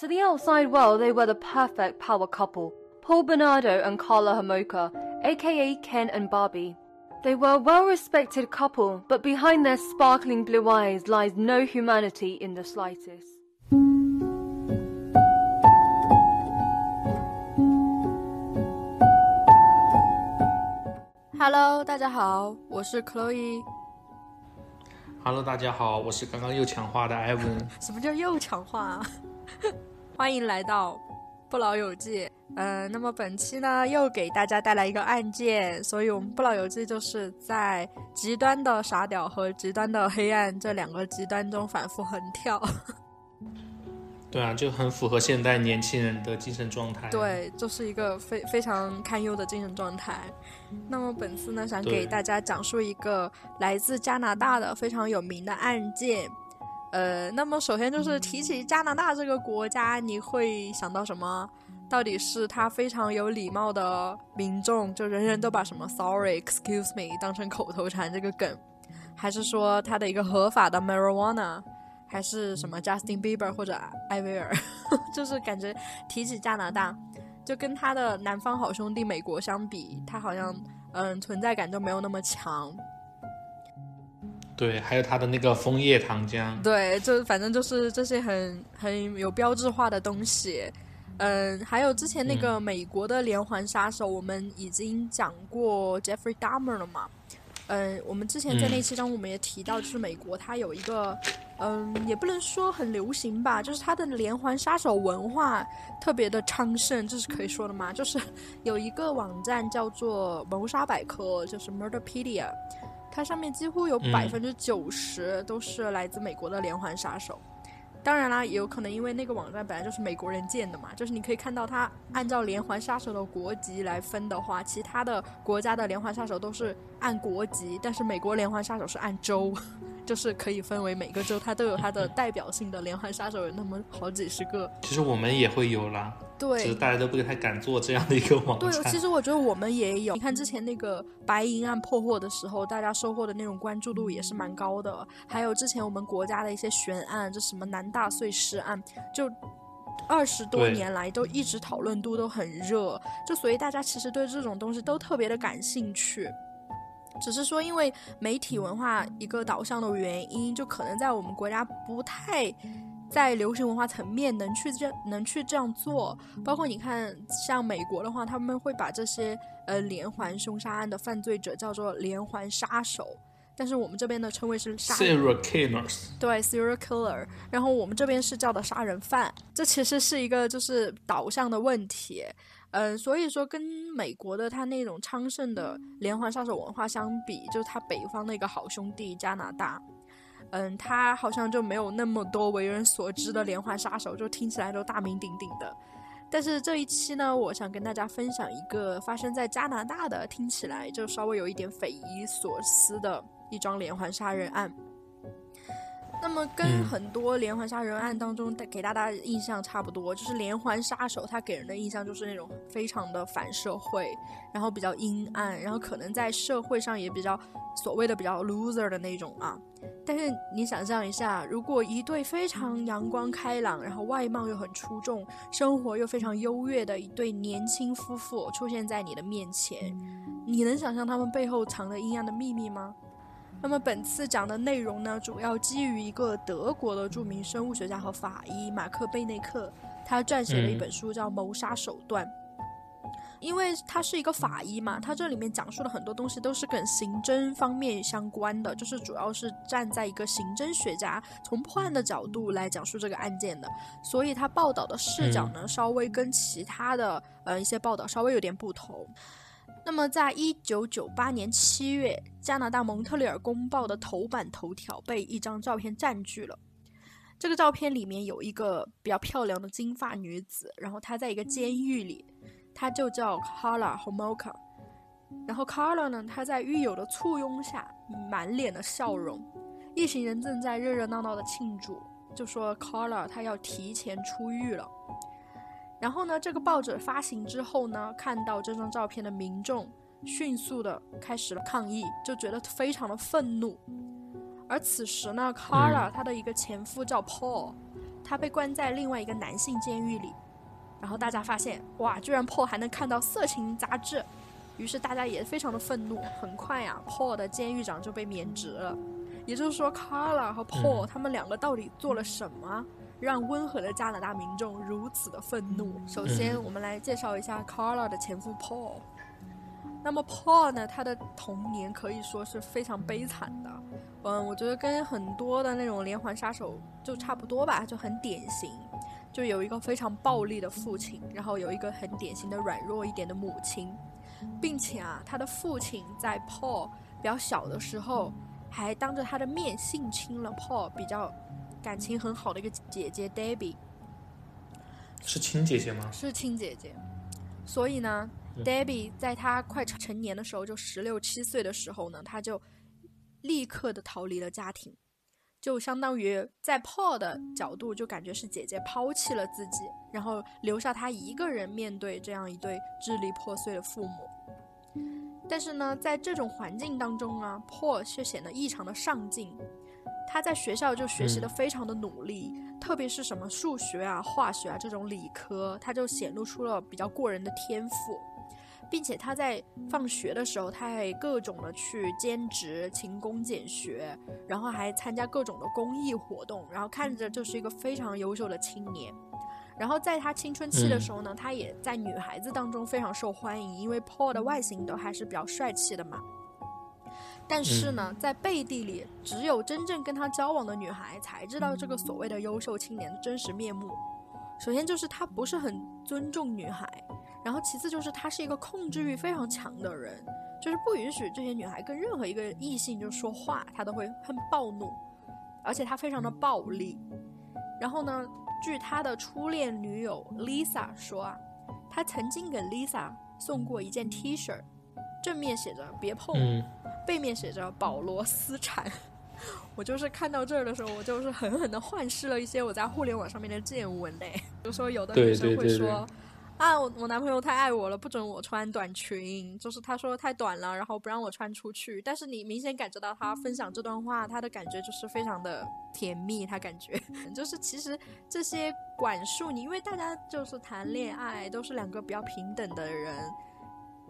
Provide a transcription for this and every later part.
To the outside world, they were the perfect power couple Paul Bernardo and Carla Homolka, aka Ken and Barbie. They were a well respected couple, but behind their sparkling blue eyes lies no humanity in the slightest. Hello，大家好，我是 Chloe。 Hello，大家好，我是刚刚又抢话的艾文。什么叫又强化、啊？ 欢迎来到不老有记。呃，那么本期呢，又给大家带来一个案件，所以我们不老游记就是在极端的傻屌和极端的黑暗这两个极端中反复横跳。对啊，就很符合现代年轻人的精神状态。对，就是一个非非常堪忧的精神状态。那么本次呢，想给大家讲述一个来自加拿大的非常有名的案件。呃，那么首先就是提起加拿大这个国家，你会想到什么？到底是他非常有礼貌的民众，就人人都把什么 “sorry”、“excuse me” 当成口头禅这个梗，还是说他的一个合法的 marijuana，还是什么 Justin Bieber 或者艾薇儿？就是感觉提起加拿大，就跟他的南方好兄弟美国相比，他好像嗯存在感就没有那么强。对，还有他的那个枫叶糖浆。对，就反正就是这些很很有标志化的东西。嗯，还有之前那个美国的连环杀手，我们已经讲过 Jeffrey Dahmer 了嘛。嗯，我们之前在那期中我们也提到，就是美国它有一个，嗯，也不能说很流行吧，就是它的连环杀手文化特别的昌盛，这是可以说的吗？就是有一个网站叫做谋杀百科，就是 Murderpedia，它上面几乎有嗯百分之九十都是来自美国的连环杀手。当然啦，也有可能因为那个网站本来就是美国人建的嘛，就是你可以看到它按照连环杀手的国籍来分的话，其他的国家的连环杀手都是按国籍，但是美国连环杀手是按州，就是可以分为每个州它都有它的代表性的连环杀手，有那么好几十个。其实我们也会有啦，只是对，大家都不太敢做这样的一个网对，其实我觉得我们也有。你看之前那个白银案破获的时候，大家收获的那种关注度也是蛮高的。还有之前我们国家的一些悬案，这什么南大碎尸案，就二十多年来都一直讨论度都很热，就所以大家其实对这种东西都特别的感兴趣。只是说，因为媒体文化一个导向的原因，就可能在我们国家不太在流行文化层面能去这能去这样做。包括你看，像美国的话，他们会把这些呃连环凶杀案的犯罪者叫做连环杀手，但是我们这边的称谓是杀 Serial killers，对 serial killer，然后我们这边是叫的杀人犯，这其实是一个就是导向的问题。嗯，所以说跟美国的他那种昌盛的连环杀手文化相比，就是他北方的一个好兄弟加拿大，嗯，他好像就没有那么多为人所知的连环杀手，就听起来都大名鼎鼎的。但是这一期呢，我想跟大家分享一个发生在加拿大的，听起来就稍微有一点匪夷所思的一桩连环杀人案。那么跟嗯很多连环杀人案当中带给大家的印象差不多，就是连环杀手他给人的印象就是那种非常的反社会，然后比较阴暗，然后可能在社会上也比较所谓的比较 loser 的那种啊。但是你想象一下，如果一对非常阳光开朗，然后外貌又很出众，生活又非常优越的一对年轻夫妇出现在你的面前，你能想象他们背后藏着阴暗的秘密吗？那么本次讲的内容呢，主要基于一个德国的著名生物学家和法医马克贝内克，他撰写了一本书叫《谋杀手段》。因为他是一个法医嘛，他这里面讲述的很多东西都是跟刑侦方面相关的，就是主要是站在一个刑侦学家从破案的角度来讲述这个案件的，所以他报道的视角呢，稍微跟其他的呃一些报道稍微有点不同。那么，在一九九八年七月，加拿大蒙特利尔公报的头版头条被一张照片占据了。这个照片里面有一个比较漂亮的金发女子，然后她在一个监狱里，她就叫 Carla Homolka。然后 Carla 呢，他在狱友的簇拥下，满脸的笑容。一行人正在热热闹闹的庆祝，就说 Carla 她要提前出狱了。然后呢，这个报纸发行之后呢，看到这张照片的民众迅速的开始了抗议，就觉得非常的愤怒。而此时呢，Carla 她的一个前夫叫 Paul，他被关在另外一个男性监狱里。然后大家发现，哇，居然 Paul 还能看到色情杂志，于是大家也非常的愤怒。很快呀，Paul 的监狱长就被免职了。也就是说，Carla 和 Paul 他们两个到底做了什么，让温和的加拿大民众如此的愤怒？首先，我们来介绍一下 Carla 的前夫 Paul。那么 Paul 呢，他的童年可以说是非常悲惨的。嗯，我觉得跟很多的那种连环杀手就差不多吧，就很典型。就有一个非常暴力的父亲，然后有一个很典型的软弱一点的母亲，并且啊，他的父亲在 Paul 比较小的时候，还当着他的面性侵了 Paul 比较感情很好的一个姐姐 Debbie。是亲姐姐吗？是亲姐姐。所以呢，Debbie 在他快成年的时候，就十六七岁的时候呢，他就立刻的逃离了家庭。就相当于在 Paul 的角度，就感觉是姐姐抛弃了自己，然后留下他一个人面对这样一对支离破碎的父母。但是呢，在这种环境当中啊，Paul 却显得异常的上进。他在学校就学习的非常的努力，特别是什么数学啊、化学啊这种理科，他就显露出了比较过人的天赋。并且他在放学的时候，他还各种的去兼职、勤工俭学，然后还参加各种的公益活动，然后看着就是一个非常优秀的青年。然后在他青春期的时候呢，他也在女孩子当中非常受欢迎，因为 Paul 的外形都还是比较帅气的嘛。但是呢，在背地里，只有真正跟他交往的女孩才知道这个所谓的优秀青年的真实面目。首先就是他不是很尊重女孩。然后其次就是他是一个控制欲非常强的人，就是不允许这些女孩跟任何一个异性就说话，他都会很暴怒，而且他非常的暴力。然后呢，据他的初恋女友 Lisa 说啊，他曾经给 Lisa 送过一件 T 恤，正面写着别碰，背面写着保罗私产。我就是看到这儿的时候，我就是狠狠的幻视了一些我在互联网上面的见闻嘞，比如说有的女生会说。啊，我我男朋友太爱我了，不准我穿短裙，就是他说太短了，然后不让我穿出去。但是你明显感觉到他分享这段话，他的感觉就是非常的甜蜜，他感觉 就是其实这些管束你，因为大家就是谈恋爱都是两个比较平等的人。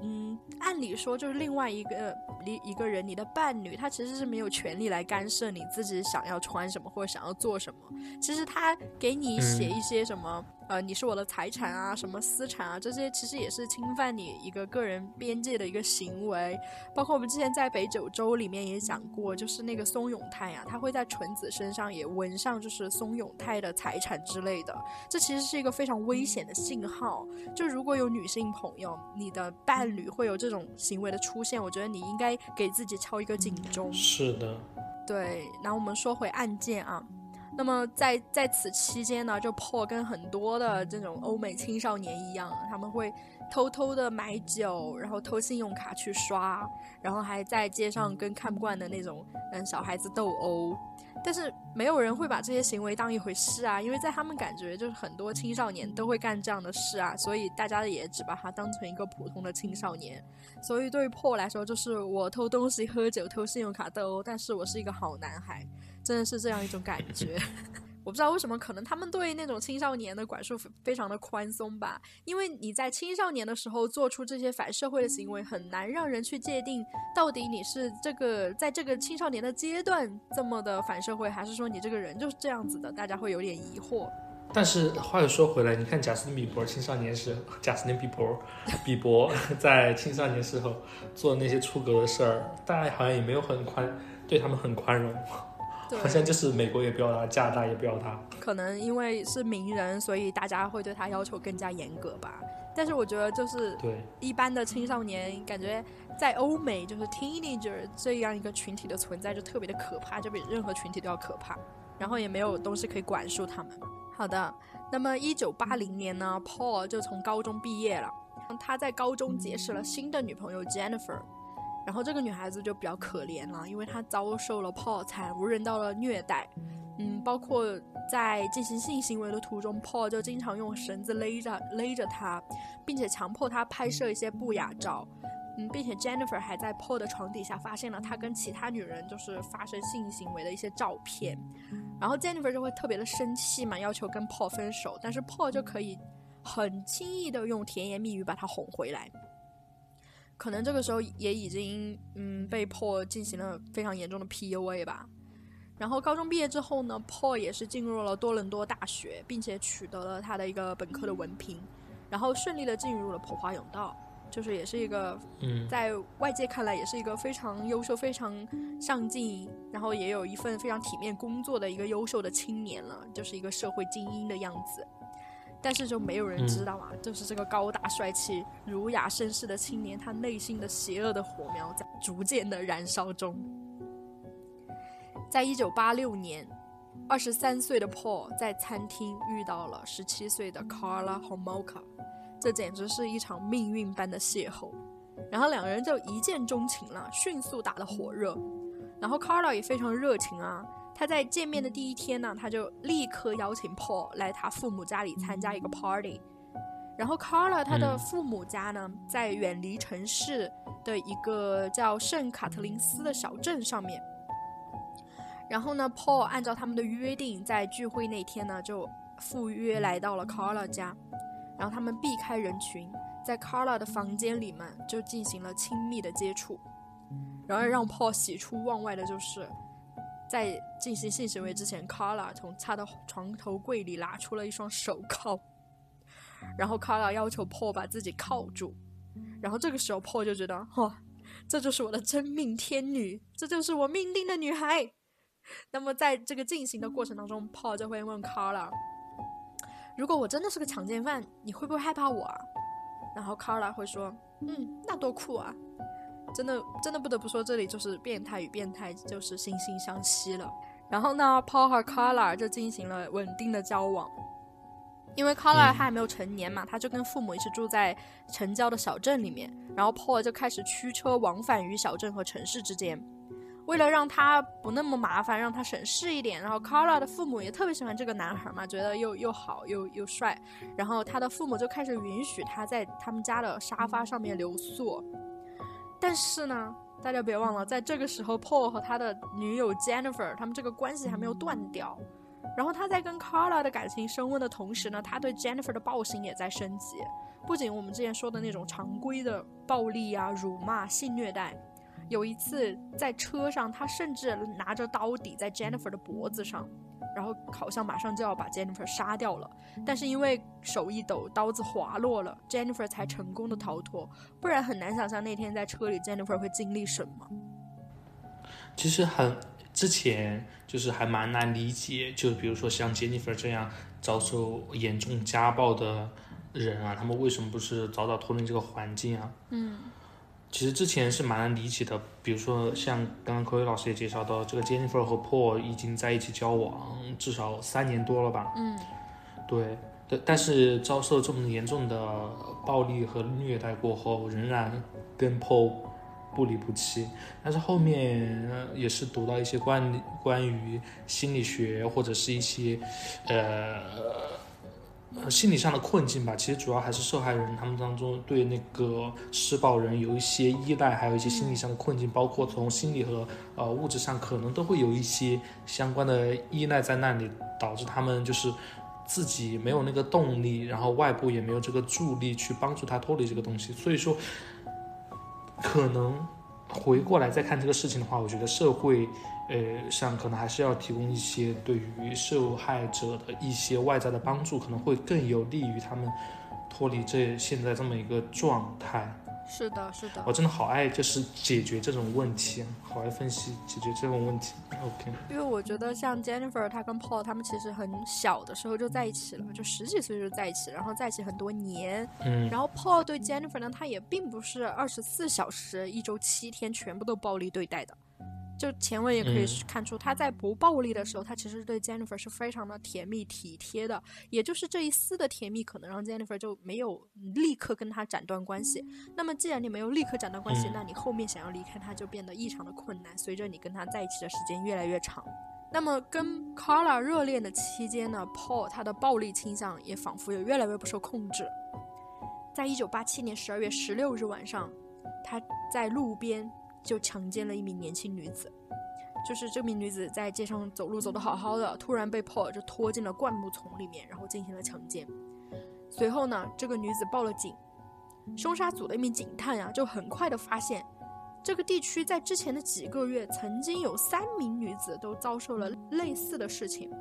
嗯，按理说就是另外一个一一个人，你的伴侣，他其实是没有权利来干涉你自己想要穿什么或者想要做什么。其实他给你写一些什么，呃，你是我的财产啊，什么私产啊，这些其实也是侵犯你一个个人边界的一个行为。包括我们之前在北九州里面也讲过，就是那个松永泰啊，他会在纯子身上也纹上就是松永泰的财产之类的。这其实是一个非常危险的信号。就如果有女性朋友，你的伴侣会有这种行为的出现，我觉得你应该给自己敲一个警钟。是的，对。然后我们说回案件啊，那么在在此期间呢，就 Paul 跟很多的这种欧美青少年一样，他们会偷偷的买酒，然后偷信用卡去刷，然后还在街上跟看不惯的那种嗯小孩子斗殴。但是没有人会把这些行为当一回事啊，因为在他们感觉就是很多青少年都会干这样的事啊，所以大家也只把他当成一个普通的青少年。所以对于破来说，就是我偷东西、喝酒、偷信用卡斗殴，但是我是一个好男孩，真的是这样一种感觉。我不知道为什么，可能他们对那种青少年的管束非常的宽松吧。因为你在青少年的时候做出这些反社会的行为，很难让人去界定到底你是这个在这个青少年的阶段这么的反社会，还是说你这个人就是这样子的。大家会有点疑惑。但是话又说回来，你看贾斯汀比伯青少年时，贾斯汀比伯比伯 在青少年时候做那些出格的事儿，大家好像也没有很宽，对他们很宽容。好像就是美国也不要他，加拿大也不要他。可能因为是名人，所以大家会对他要求更加严格吧。但是我觉得，就是对一般的青少年，感觉在欧美就是 teenager 这样一个群体的存在就特别的可怕，就比任何群体都要可怕。然后也没有东西可以管束他们。好的，那么一九八零年呢，Paul 就从高中毕业了。他在高中结识了新的女朋友 Jennifer。然后这个女孩子就比较可怜了，因为她遭受了泡惨无人道的虐待，嗯，包括在进行性行为的途中，Paul 就经常用绳子勒着勒着她，并且强迫她拍摄一些不雅照，嗯，并且 Jennifer 还在 Paul 的床底下发现了他跟其他女人就是发生性行为的一些照片，然后 Jennifer 就会特别的生气嘛，要求跟 Paul 分手，但是 Paul 就可以很轻易的用甜言蜜语把她哄回来。可能这个时候也已经嗯被 Paul 进行了非常严重的 PUA 吧。然后高中毕业之后呢，Paul 也是进入了多伦多大学，并且取得了他的一个本科的文凭，然后顺利的进入了普华永道。就是也是一个，在外界看来也是一个非常优秀、非常上进，然后也有一份非常体面工作的一个优秀的青年了，就是一个社会精英的样子。但是就没有人知道啊，就是这个高大帅气、儒雅绅士的青年，他内心的邪恶的火苗在逐渐的燃烧中。在一九八六年，二十三岁的 Paul 在餐厅遇到了十七岁的 Carla Homolka。这简直是一场命运般的邂逅，然后两个人就一见钟情了，迅速打得火热。然后 Carla 也非常热情啊，他在见面的第一天呢，他就立刻邀请 Paul 来他父母家里参加一个 party。然后 Carla 他的父母家呢，在远离城市的一个叫圣卡特林斯的小镇上面。然后呢，Paul 按照他们的约定，在聚会那天呢，就赴约来到了 Carla 家。然后他们避开人群，在 Carla 的房间里面就进行了亲密的接触。然而让 Paul 喜出望外的就是，在进行性行为之前，Carla 从他的床头柜里拿出了一双手铐，然后 Carla 要求 Paul 把自己铐住。然后这个时候 Paul 就觉得，哇，这就是我的真命天女，这就是我命定的女孩。那么在这个进行的过程当中，Paul 就会问 Carla。如果我真的是个强奸犯，你会不会害怕我啊？然后 Carla 会说：“嗯，那多酷啊！”真的，真的不得不说，这里就是变态与变态就是惺惺相惜了。然后呢，Paul 和 Carla 就进行了稳定的交往。因为 Carla 他还没有成年嘛，他就跟父母一起住在城郊的小镇里面。然后 Paul 就开始驱车往返于小镇和城市之间。为了让他不那么麻烦，让他省事一点，然后 Carla 的父母也特别喜欢这个男孩嘛，觉得又又好又又帅，然后他的父母就开始允许他在他们家的沙发上面留宿。但是呢，大家别忘了，在这个时候，Paul 和他的女友 Jennifer 他们这个关系还没有断掉。然后他在跟 Carla 的感情升温的同时呢，他对 Jennifer 的暴行也在升级。不仅我们之前说的那种常规的暴力啊、辱骂、性虐待。有一次在车上，他甚至拿着刀抵在 Jennifer 的脖子上，然后好像马上就要把 Jennifer 杀掉了。但是因为手一抖，刀子滑落了，Jennifer 才成功的逃脱。不然很难想象那天在车里 Jennifer 会经历什么。其实很之前就是还蛮难理解，就比如说像 Jennifer 这样遭受严重家暴的人啊，他们为什么不是早早脱离这个环境啊？嗯。其实之前是蛮难理解的，比如说像刚刚科威老师也介绍到，这个 Jennifer 和 Paul 已经在一起交往至少三年多了吧？嗯，对，但但是遭受这么严重的暴力和虐待过后，仍然跟 Paul 不离不弃。但是后面也是读到一些关关于心理学或者是一些，呃。呃，心理上的困境吧，其实主要还是受害人他们当中对那个施暴人有一些依赖，还有一些心理上的困境，包括从心理和呃物质上可能都会有一些相关的依赖在那里，导致他们就是自己没有那个动力，然后外部也没有这个助力去帮助他脱离这个东西，所以说可能回过来再看这个事情的话，我觉得社会。呃，像可能还是要提供一些对于受害者的一些外在的帮助，可能会更有利于他们脱离这现在这么一个状态。是的，是的。我真的好爱就是解决这种问题，好爱分析解决这种问题。OK。因为我觉得像 Jennifer 她跟 Paul 他们其实很小的时候就在一起了，就十几岁就在一起，然后在一起很多年。嗯。然后 Paul 对 Jennifer 呢，他也并不是二十四小时、一周七天全部都暴力对待的。就前文也可以看出，他在不暴力的时候，他其实对 Jennifer 是非常的甜蜜体贴的。也就是这一丝的甜蜜，可能让 Jennifer 就没有立刻跟他斩断关系。那么，既然你没有立刻斩断关系，那你后面想要离开他就变得异常的困难。随着你跟他在一起的时间越来越长，那么跟 Carla 热恋的期间呢，Paul 他的暴力倾向也仿佛也越来越不受控制。在一九八七年十二月十六日晚上。他在路边就强奸了一名年轻女子。就是这名女子在街上走路走得好好的，突然被 Paul 就拖进了灌木丛里面，然后进行了强奸。随后呢，这个女子报了警，凶杀组的一名警探呀，就很快的发现，这个地区在之前的几个月曾经有三名女子都遭受了类似的事情。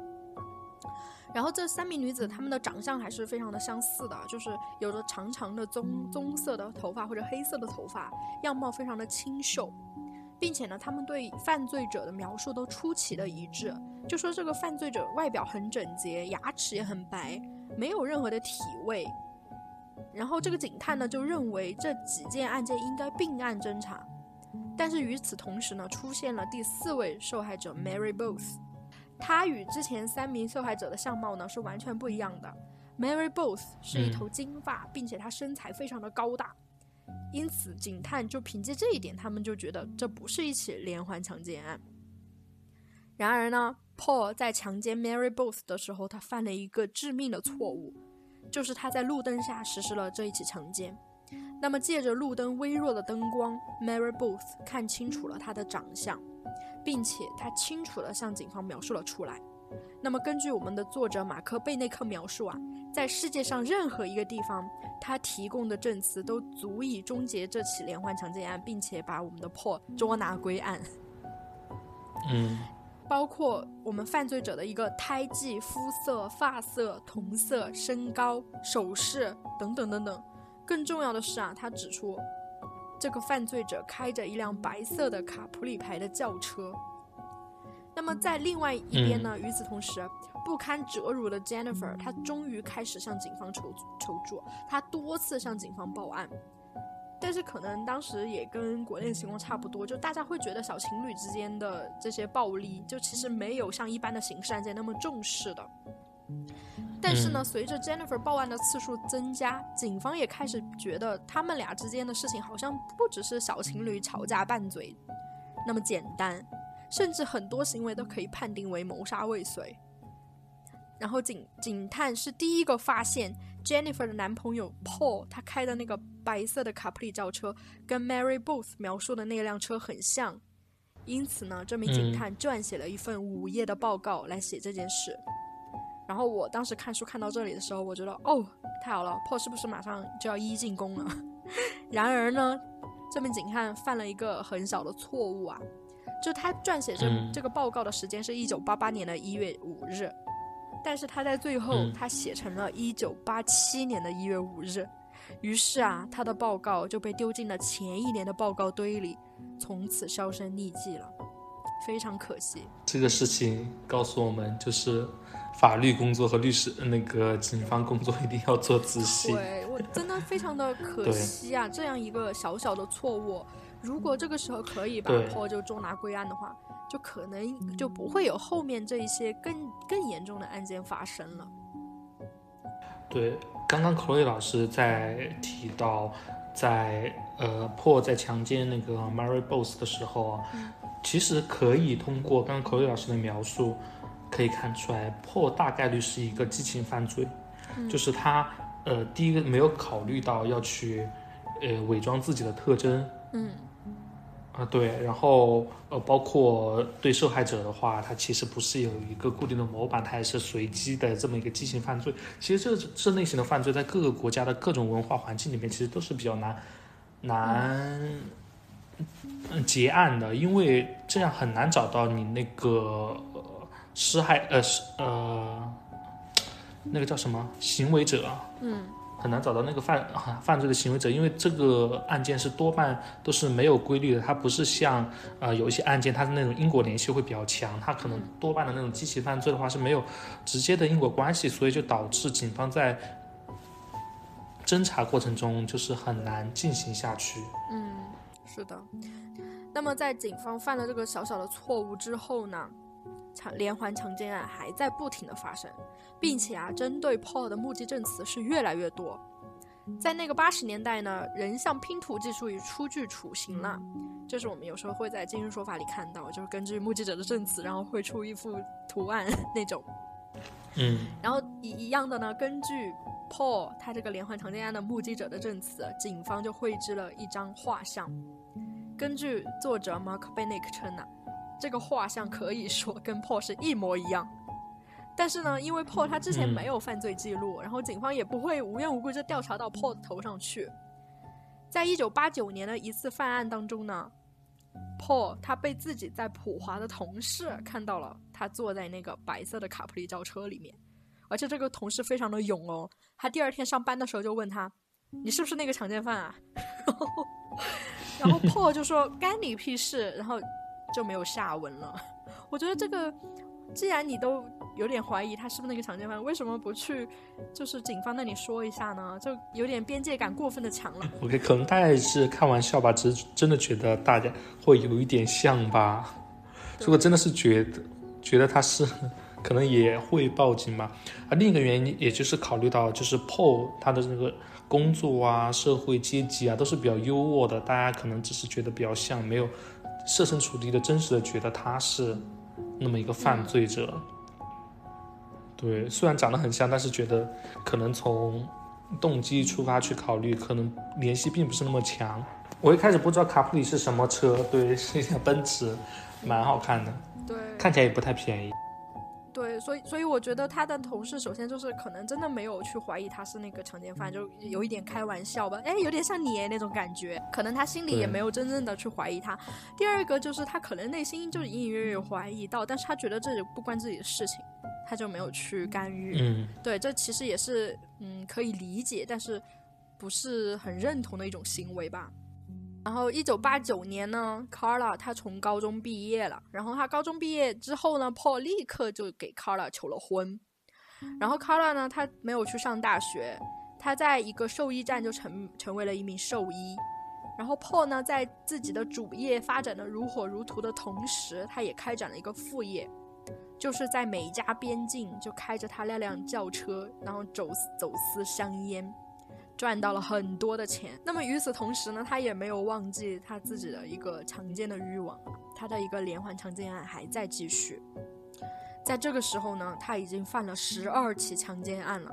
然后这三名女子她们的长相还是非常的相似的，就是有着长长的棕棕色的头发或者黑色的头发，样貌非常的清秀。并且呢，他们对犯罪者的描述都出奇的一致，就说这个犯罪者外表很整洁，牙齿也很白，没有任何的体味。然后这个警探呢就认为这几件案件应该并案侦查，但是与此同时呢，出现了第四位受害者 Mary Booth，她与之前三名受害者的相貌呢是完全不一样的。Mary Booth 是一头金发，并且她身材非常的高大。因此，警探就凭借这一点，他们就觉得这不是一起连环强奸案。然而呢，Paul 在强奸 Mary Booth 的时候，他犯了一个致命的错误，就是他在路灯下实施了这一起强奸。那么，借着路灯微弱的灯光，Mary Booth 看清楚了他的长相，并且他清楚地向警方描述了出来。那么，根据我们的作者马克贝内克描述啊，在世界上任何一个地方，他提供的证词都足以终结这起连环强奸案，并且把我们的 Paul 捉拿归案。嗯，包括我们犯罪者的一个胎记、肤色、发色、瞳色、身高、首饰等等等等。更重要的是啊，他指出这个犯罪者开着一辆白色的卡普里牌的轿车。那么在另外一边呢？与此同时，不堪折辱的 Jennifer，她终于开始向警方求求助。她多次向警方报案，但是可能当时也跟国内情况差不多，就大家会觉得小情侣之间的这些暴力，就其实没有像一般的刑事案件那么重视的。但是呢，随着 Jennifer 报案的次数增加，警方也开始觉得他们俩之间的事情好像不只是小情侣吵架拌嘴那么简单。甚至很多行为都可以判定为谋杀未遂。然后警警探是第一个发现 Jennifer 的男朋友 Paul 他开的那个白色的卡普里轿车跟 Mary Booth 描述的那辆车很像，因此呢，这名警探撰写了一份午夜的报告来写这件事。然后我当时看书看到这里的时候，我觉得哦，太好了，Paul 是不是马上就要一一进宫了？然而呢，这名警探犯了一个很小的错误啊。就他撰写这这个报告的时间是一九八八年的一月五日，但是他在最后他写成了一九八七年的一月五日，于是啊，他的报告就被丢进了前一年的报告堆里，从此销声匿迹了，非常可惜。这个事情告诉我们，就是法律工作和律师那个警方工作一定要做仔细。对我真的非常的可惜啊，这样一个小小的错误。如果这个时候可以把 Paul 就捉拿归案的话，就可能就不会有后面这一些更更严重的案件发生了。对，刚刚 Chloe 老师在提到，在呃 Paul 在强奸那个 Mary Boss 的时候啊，其实可以通过刚刚 Chloe 老师的描述，可以看出来 Paul 大概率是一个激情犯罪，就是他呃第一个没有考虑到要去呃伪装自己的特征，嗯。啊，对，然后呃，包括对受害者的话，他其实不是有一个固定的模板，他也是随机的这么一个激情犯罪。其实这这类型的犯罪，在各个国家的各种文化环境里面，其实都是比较难难结案的，因为这样很难找到你那个施害呃是呃那个叫什么行为者，嗯。很难找到那个犯犯罪的行为者，因为这个案件是多半都是没有规律的，它不是像呃有一些案件，它的那种因果联系会比较强，它可能多半的那种激情犯罪的话是没有直接的因果关系，所以就导致警方在侦查过程中就是很难进行下去。嗯，是的。那么在警方犯了这个小小的错误之后呢？强连环强奸案还在不停的发生，并且啊，针对 Paul 的目击证词是越来越多。在那个八十年代呢，人像拼图技术已初具雏形了，这是我们有时候会在今日说法里看到，就是根据目击者的证词，然后绘出一幅图案 那种。嗯。然后一一样的呢，根据 Paul 他这个连环强奸案的目击者的证词，警方就绘制了一张画像。根据作者 Mark Bennick 称呢，这个画像可以说跟 Paul 是一模一样。但是呢，因为 Paul 他之前没有犯罪记录，然后警方也不会无缘无故就调查到 Paul 的头上去。在一九八九年的一次犯案当中呢，Paul 他被自己在普华的同事看到了，他坐在那个白色的卡普利轿车里面。而且这个同事非常的勇哦，他第二天上班的时候就问他：“你是不是那个强奸犯啊？”然后，然后 Paul 就说：“干你屁事！”然后就没有下文了。我觉得这个，既然你都有点怀疑他是不是那个强奸犯，为什么不去就是警方那里说一下呢？就有点边界感过分的强了。OK，可能大家是开玩笑吧，只是真的觉得大家会有一点像吧。如果真的是觉得觉得他是。可能也会报警吧。啊另一个原因，也就是考虑到，就是 Paul 他的那个工作啊、社会阶级啊，都是比较优渥的，大家可能只是觉得比较像，没有设身处地的真实的觉得他是那么一个犯罪者。对，虽然长得很像，但是觉得可能从动机出发去考虑，可能联系并不是那么强。我一开始不知道卡普里是什么车，对，是一辆奔驰，蛮好看的，对，看起来也不太便宜。对，所以所以我觉得他的同事首先就是可能真的没有去怀疑他是那个强奸犯，就有一点开玩笑吧，哎，有点像你那种感觉，可能他心里也没有真正的去怀疑他。第二个就是他可能内心就隐隐约约怀疑到，但是他觉得这里不关自己的事情，他就没有去干预。嗯，对，这其实也是嗯可以理解，但是不是很认同的一种行为吧。然后，一九八九年呢，Carla 她从高中毕业了。然后她高中毕业之后呢，Paul 立刻就给 Carla 求了婚。然后 Carla 呢，她没有去上大学，她在一个兽医站就成成为了一名兽医。然后 Paul 呢，在自己的主业发展的如火如荼的同时，他也开展了一个副业，就是在美加边境就开着他那辆轿车，然后走走私香烟。赚到了很多的钱，那么与此同时呢，他也没有忘记他自己的一个强奸的欲望，他的一个连环强奸案还在继续。在这个时候呢，他已经犯了十二起强奸案了。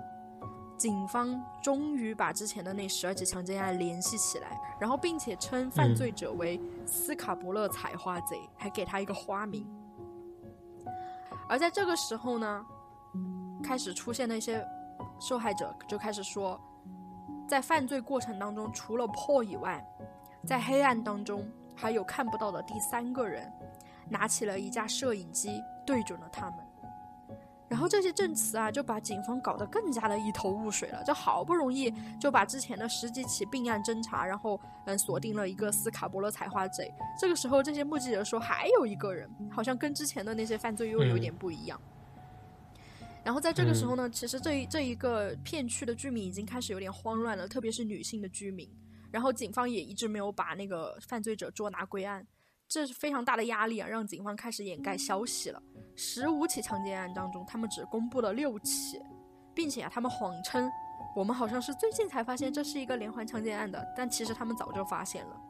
警方终于把之前的那十二起强奸案联系起来，然后并且称犯罪者为斯卡伯勒采花贼，还给他一个花名。而在这个时候呢，开始出现那些受害者就开始说。在犯罪过程当中，除了 Paul 以外，在黑暗当中还有看不到的第三个人，拿起了一架摄影机对准了他们。然后这些证词啊，就把警方搞得更加的一头雾水了。就好不容易就把之前的十几起并案侦查，然后嗯锁定了一个斯卡伯勒采花贼。这个时候，这些目击者说还有一个人，好像跟之前的那些犯罪又有点不一样。然后在这个时候呢，其实这一这一个片区的居民已经开始有点慌乱了，特别是女性的居民。然后警方也一直没有把那个犯罪者捉拿归案，这是非常大的压力啊，让警方开始掩盖消息了。十五起强奸案当中，他们只公布了六起，并且啊，他们谎称我们好像是最近才发现这是一个连环强奸案的，但其实他们早就发现了。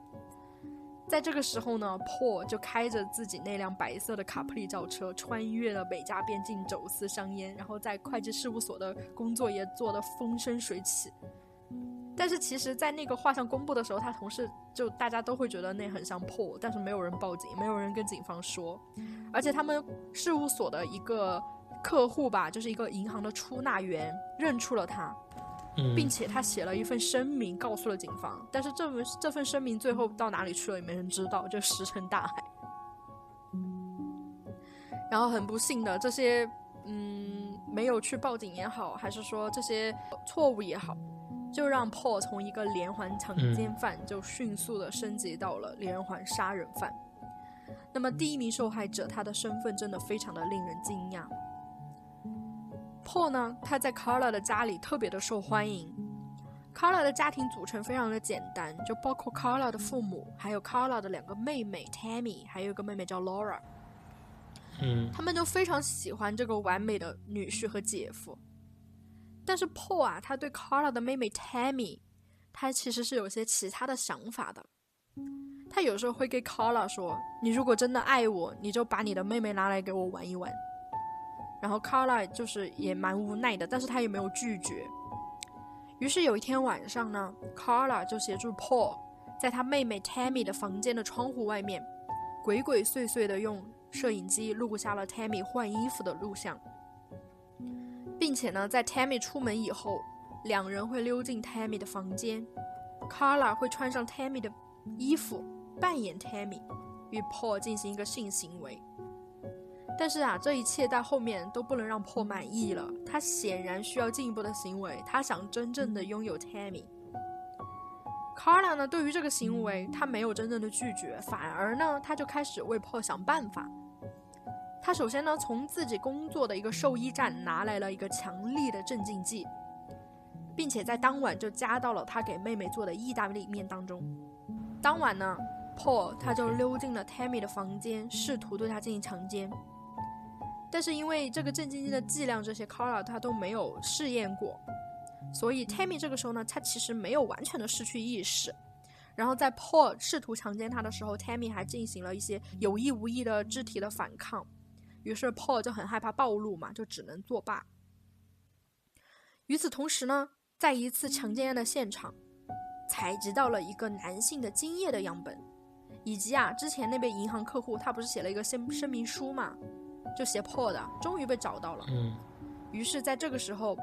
在这个时候呢，Paul 就开着自己那辆白色的卡普里轿车，穿越了美加边境走私香烟，然后在会计事务所的工作也做得风生水起。但是其实，在那个画像公布的时候，他同事就大家都会觉得那很像 Paul，但是没有人报警，没有人跟警方说。而且他们事务所的一个客户吧，就是一个银行的出纳员，认出了他。并且他写了一份声明，告诉了警方，但是这份这份声明最后到哪里去了也没人知道，就石沉大海。然后很不幸的，这些嗯没有去报警也好，还是说这些错误也好，就让 Paul 从一个连环强奸犯就迅速的升级到了连环杀人犯。那么第一名受害者，他的身份真的非常的令人惊讶。Paul 呢，他在 Carla 的家里特别的受欢迎。Carla 的家庭组成非常的简单，就包括 Carla 的父母，还有 Carla 的两个妹妹 Tammy，还有一个妹妹叫 Laura。嗯，他们就非常喜欢这个完美的女婿和姐夫。但是 Paul 啊，他对 Carla 的妹妹 Tammy，他其实是有些其他的想法的。他有时候会跟 Carla 说：“你如果真的爱我，你就把你的妹妹拿来给我玩一玩。”然后 Carla 就是也蛮无奈的，但是他也没有拒绝。于是有一天晚上呢，Carla 就协助 Paul 在他妹妹 Tammy 的房间的窗户外面，鬼鬼祟祟的用摄影机录下了 Tammy 换衣服的录像，并且呢，在 Tammy 出门以后，两人会溜进 Tammy 的房间，Carla 会穿上 Tammy 的衣服，扮演 Tammy，与 Paul 进行一个性行为。但是啊，这一切在后面都不能让 Paul 满意了。他显然需要进一步的行为，他想真正的拥有 Tammy。Carla 呢，对于这个行为，他没有真正的拒绝，反而呢，他就开始为 Paul 想办法。他首先呢，从自己工作的一个兽医站拿来了一个强力的镇静剂，并且在当晚就加到了他给妹妹做的意大利面当中。当晚呢，Paul 他就溜进了 Tammy 的房间，试图对她进行强奸。但是因为这个镇静剂的剂量，这些 Carla 他都没有试验过，所以 Tammy 这个时候呢，他其实没有完全的失去意识。然后在 Paul 试图强奸他的时候，Tammy 还进行了一些有意无意的肢体的反抗。于是 Paul 就很害怕暴露嘛，就只能作罢。与此同时呢，在一次强奸案的现场，采集到了一个男性的精液的样本，以及啊，之前那位银行客户他不是写了一个声声明书嘛？就写破的，终于被找到了。嗯，于是，在这个时候，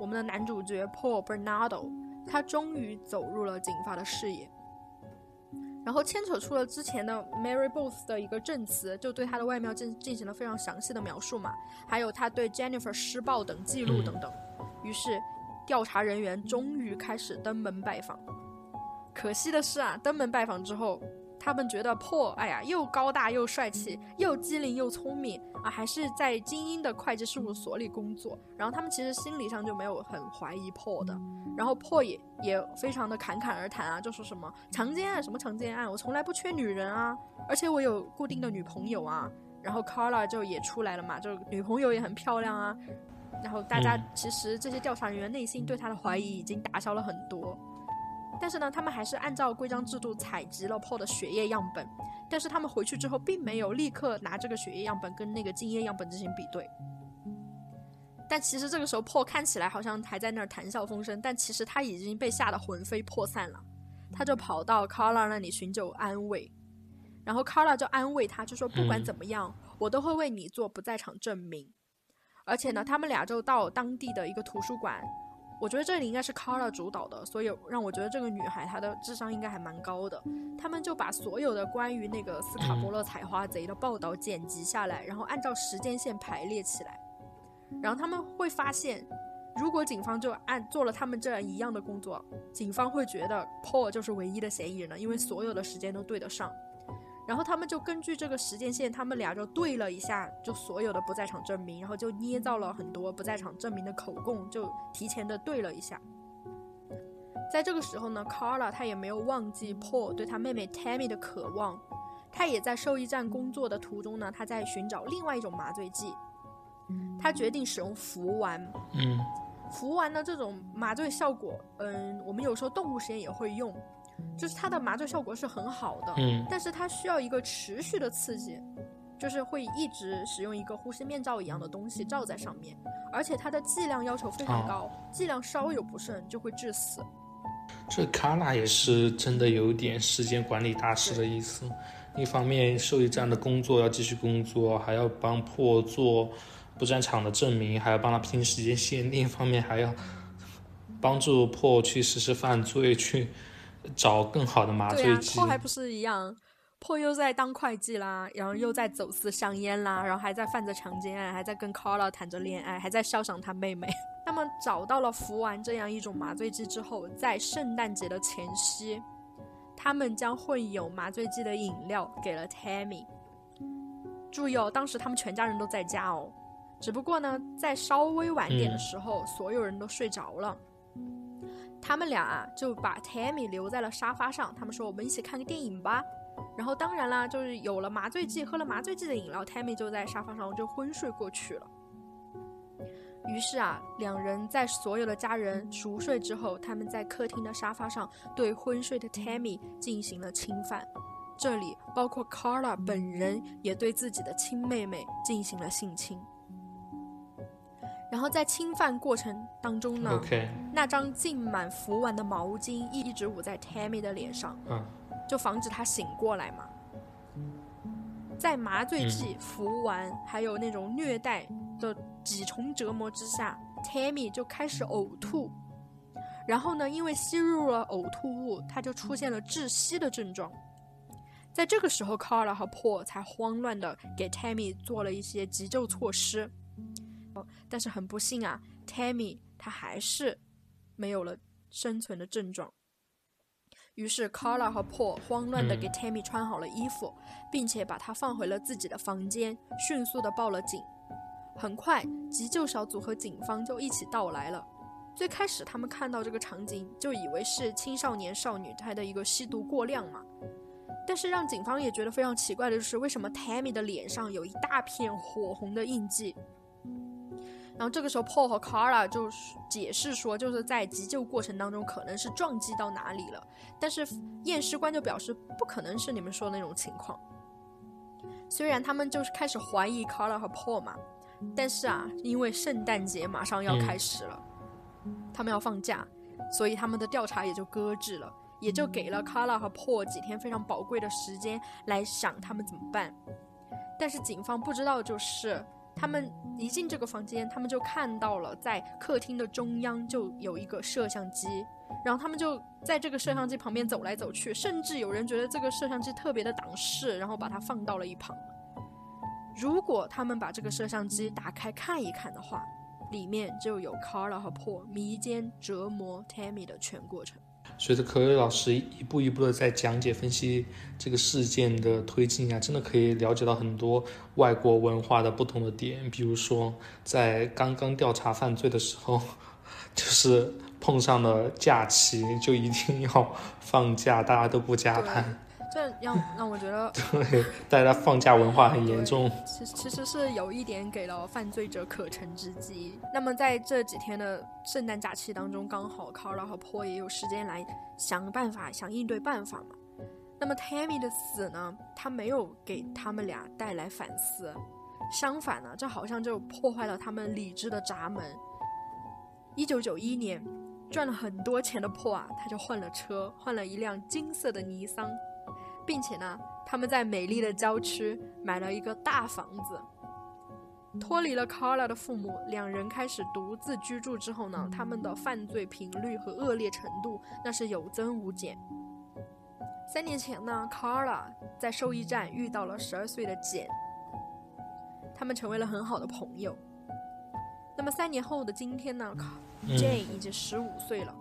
我们的男主角 Paul Bernardo，他终于走入了警方的视野。然后牵扯出了之前的 Mary Booth 的一个证词，就对他的外貌进进行了非常详细的描述嘛，还有他对 Jennifer 施暴等记录等等。于是，调查人员终于开始登门拜访。可惜的是啊，登门拜访之后。他们觉得破，哎呀，又高大又帅气，又机灵又聪明啊，还是在精英的会计事务所里工作。然后他们其实心理上就没有很怀疑破的。然后破也也非常的侃侃而谈啊，就说什么强奸案什么强奸案，我从来不缺女人啊，而且我有固定的女朋友啊。然后 Carla 就也出来了嘛，就女朋友也很漂亮啊。然后大家其实这些调查人员内心对他的怀疑已经打消了很多。但是呢，他们还是按照规章制度采集了 Paul 的血液样本，但是他们回去之后，并没有立刻拿这个血液样本跟那个精液样本进行比对。但其实这个时候，Paul 看起来好像还在那儿谈笑风生，但其实他已经被吓得魂飞魄散了。他就跑到 Carla 那里寻求安慰，然后 Carla 就安慰他，就说不管怎么样，我都会为你做不在场证明。而且呢，他们俩就到当地的一个图书馆。我觉得这里应该是 Carla 主导的，所以让我觉得这个女孩她的智商应该还蛮高的。他们就把所有的关于那个斯卡波勒采花贼的报道剪辑下来，然后按照时间线排列起来。然后他们会发现，如果警方就按做了他们这样一样的工作，警方会觉得 Paul 就是唯一的嫌疑人了，因为所有的时间都对得上。然后他们就根据这个时间线，他们俩就对了一下，就所有的不在场证明，然后就捏造了很多不在场证明的口供，就提前的对了一下。在这个时候呢，Carla 他也没有忘记 Paul 对他妹妹 Tammy 的渴望，他也在兽医站工作的途中呢，他在寻找另外一种麻醉剂，他决定使用福丸。嗯，福丸的这种麻醉效果，嗯，我们有时候动物实验也会用。就是它的麻醉效果是很好的，嗯，但是它需要一个持续的刺激，就是会一直使用一个呼吸面罩一样的东西罩在上面，而且它的剂量要求非常高，剂量稍有不慎就会致死。这卡拉也是真的有点时间管理大师的意思，一方面兽医站的工作要继续工作，还要帮破做不在场的证明，还要帮他拼时间线，另一方面还要帮助破去实施犯罪去。找更好的麻醉剂。破还不是一样，破又在当会计啦，然后又在走私香烟啦，然后还在犯着强奸案，还在跟 Carla 谈着恋爱，还在笑赏他妹妹。那么找到了服完这样一种麻醉剂之后，在圣诞节的前夕，他们将混有麻醉剂的饮料给了 Tammy。注意哦，当时他们全家人都在家哦，只不过呢，在稍微晚点的时候，所有人都睡着了。他们俩啊就把 Tammy 留在了沙发上，他们说我们一起看个电影吧。然后当然啦，就是有了麻醉剂，喝了麻醉剂的饮料，Tammy 就在沙发上就昏睡过去了。于是啊，两人在所有的家人熟睡之后，他们在客厅的沙发上对昏睡的 Tammy 进行了侵犯，这里包括 Carla 本人也对自己的亲妹妹进行了性侵。然后在侵犯过程当中呢那张浸满符丸的毛巾一直捂在 Tammy 的脸上，嗯，就防止她醒过来嘛。在麻醉剂、符丸还有那种虐待的几重折磨之下，Tammy 就开始呕吐。然后呢，因为吸入了呕吐物，他就出现了窒息的症状。在这个时候，Carla 和 Paul 才慌乱的给 Tammy 做了一些急救措施。但是很不幸啊，Tammy 她还是没有了生存的症状。于是 Carla 和 Paul 慌乱的给 Tammy 穿好了衣服，并且把她放回了自己的房间，迅速的报了警。很快，急救小组和警方就一起到来了。最开始，他们看到这个场景，就以为是青少年少女她的一个吸毒过量嘛。但是让警方也觉得非常奇怪的就是，为什么 Tammy 的脸上有一大片火红的印记？然后这个时候，Paul 和 Carla 就解释说，就是在急救过程当中可能是撞击到哪里了。但是验尸官就表示，不可能是你们说的那种情况。虽然他们就是开始怀疑 Carla 和 Paul 嘛，但是啊，因为圣诞节马上要开始了，他们要放假，所以他们的调查也就搁置了，也就给了 Carla 和 Paul 几天非常宝贵的时间来想他们怎么办。但是警方不知道就是。他们一进这个房间，他们就看到了在客厅的中央就有一个摄像机，然后他们就在这个摄像机旁边走来走去，甚至有人觉得这个摄像机特别的挡视，然后把它放到了一旁。如果他们把这个摄像机打开看一看的话，里面就有 Carla 和 Paul 迷奸折磨 Tammy 的全过程。随着可瑞老师一步一步的在讲解分析这个事件的推进啊，真的可以了解到很多外国文化的不同的点。比如说，在刚刚调查犯罪的时候，就是碰上了假期，就一定要放假，大家都不加班。这让 让我觉得，对，大家放假文化很严重。其其实是有一点给了犯罪者可乘之机。那么在这几天的圣诞假期当中，刚好 Carla 和 Paul 也有时间来想办法、想应对办法嘛。那么 Tammy 的死呢，他没有给他们俩带来反思，相反呢，这好像就破坏了他们理智的闸门。一九九一年，赚了很多钱的 Paul 啊，他就换了车，换了一辆金色的尼桑。并且呢，他们在美丽的郊区买了一个大房子。脱离了 Carla 的父母，两人开始独自居住之后呢，他们的犯罪频率和恶劣程度那是有增无减。三年前呢，Carla 在兽医站遇到了十二岁的 Jane，他们成为了很好的朋友。那么三年后的今天呢，Jane 已经十五岁了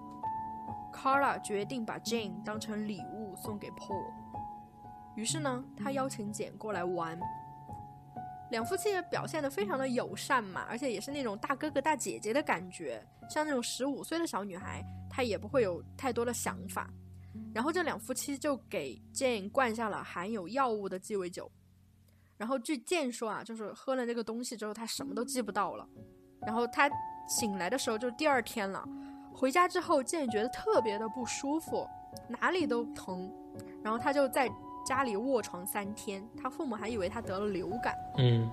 ，Carla 决定把 Jane 当成礼物送给 Paul。于是呢，他邀请简过来玩，两夫妻也表现得非常的友善嘛，而且也是那种大哥哥大姐姐的感觉，像那种十五岁的小女孩，她也不会有太多的想法。然后这两夫妻就给简灌下了含有药物的鸡尾酒，然后据简说啊，就是喝了那个东西之后，他什么都记不到了。然后他醒来的时候就第二天了，回家之后简觉得特别的不舒服，哪里都疼，然后他就在。家里卧床三天，他父母还以为他得了流感。嗯。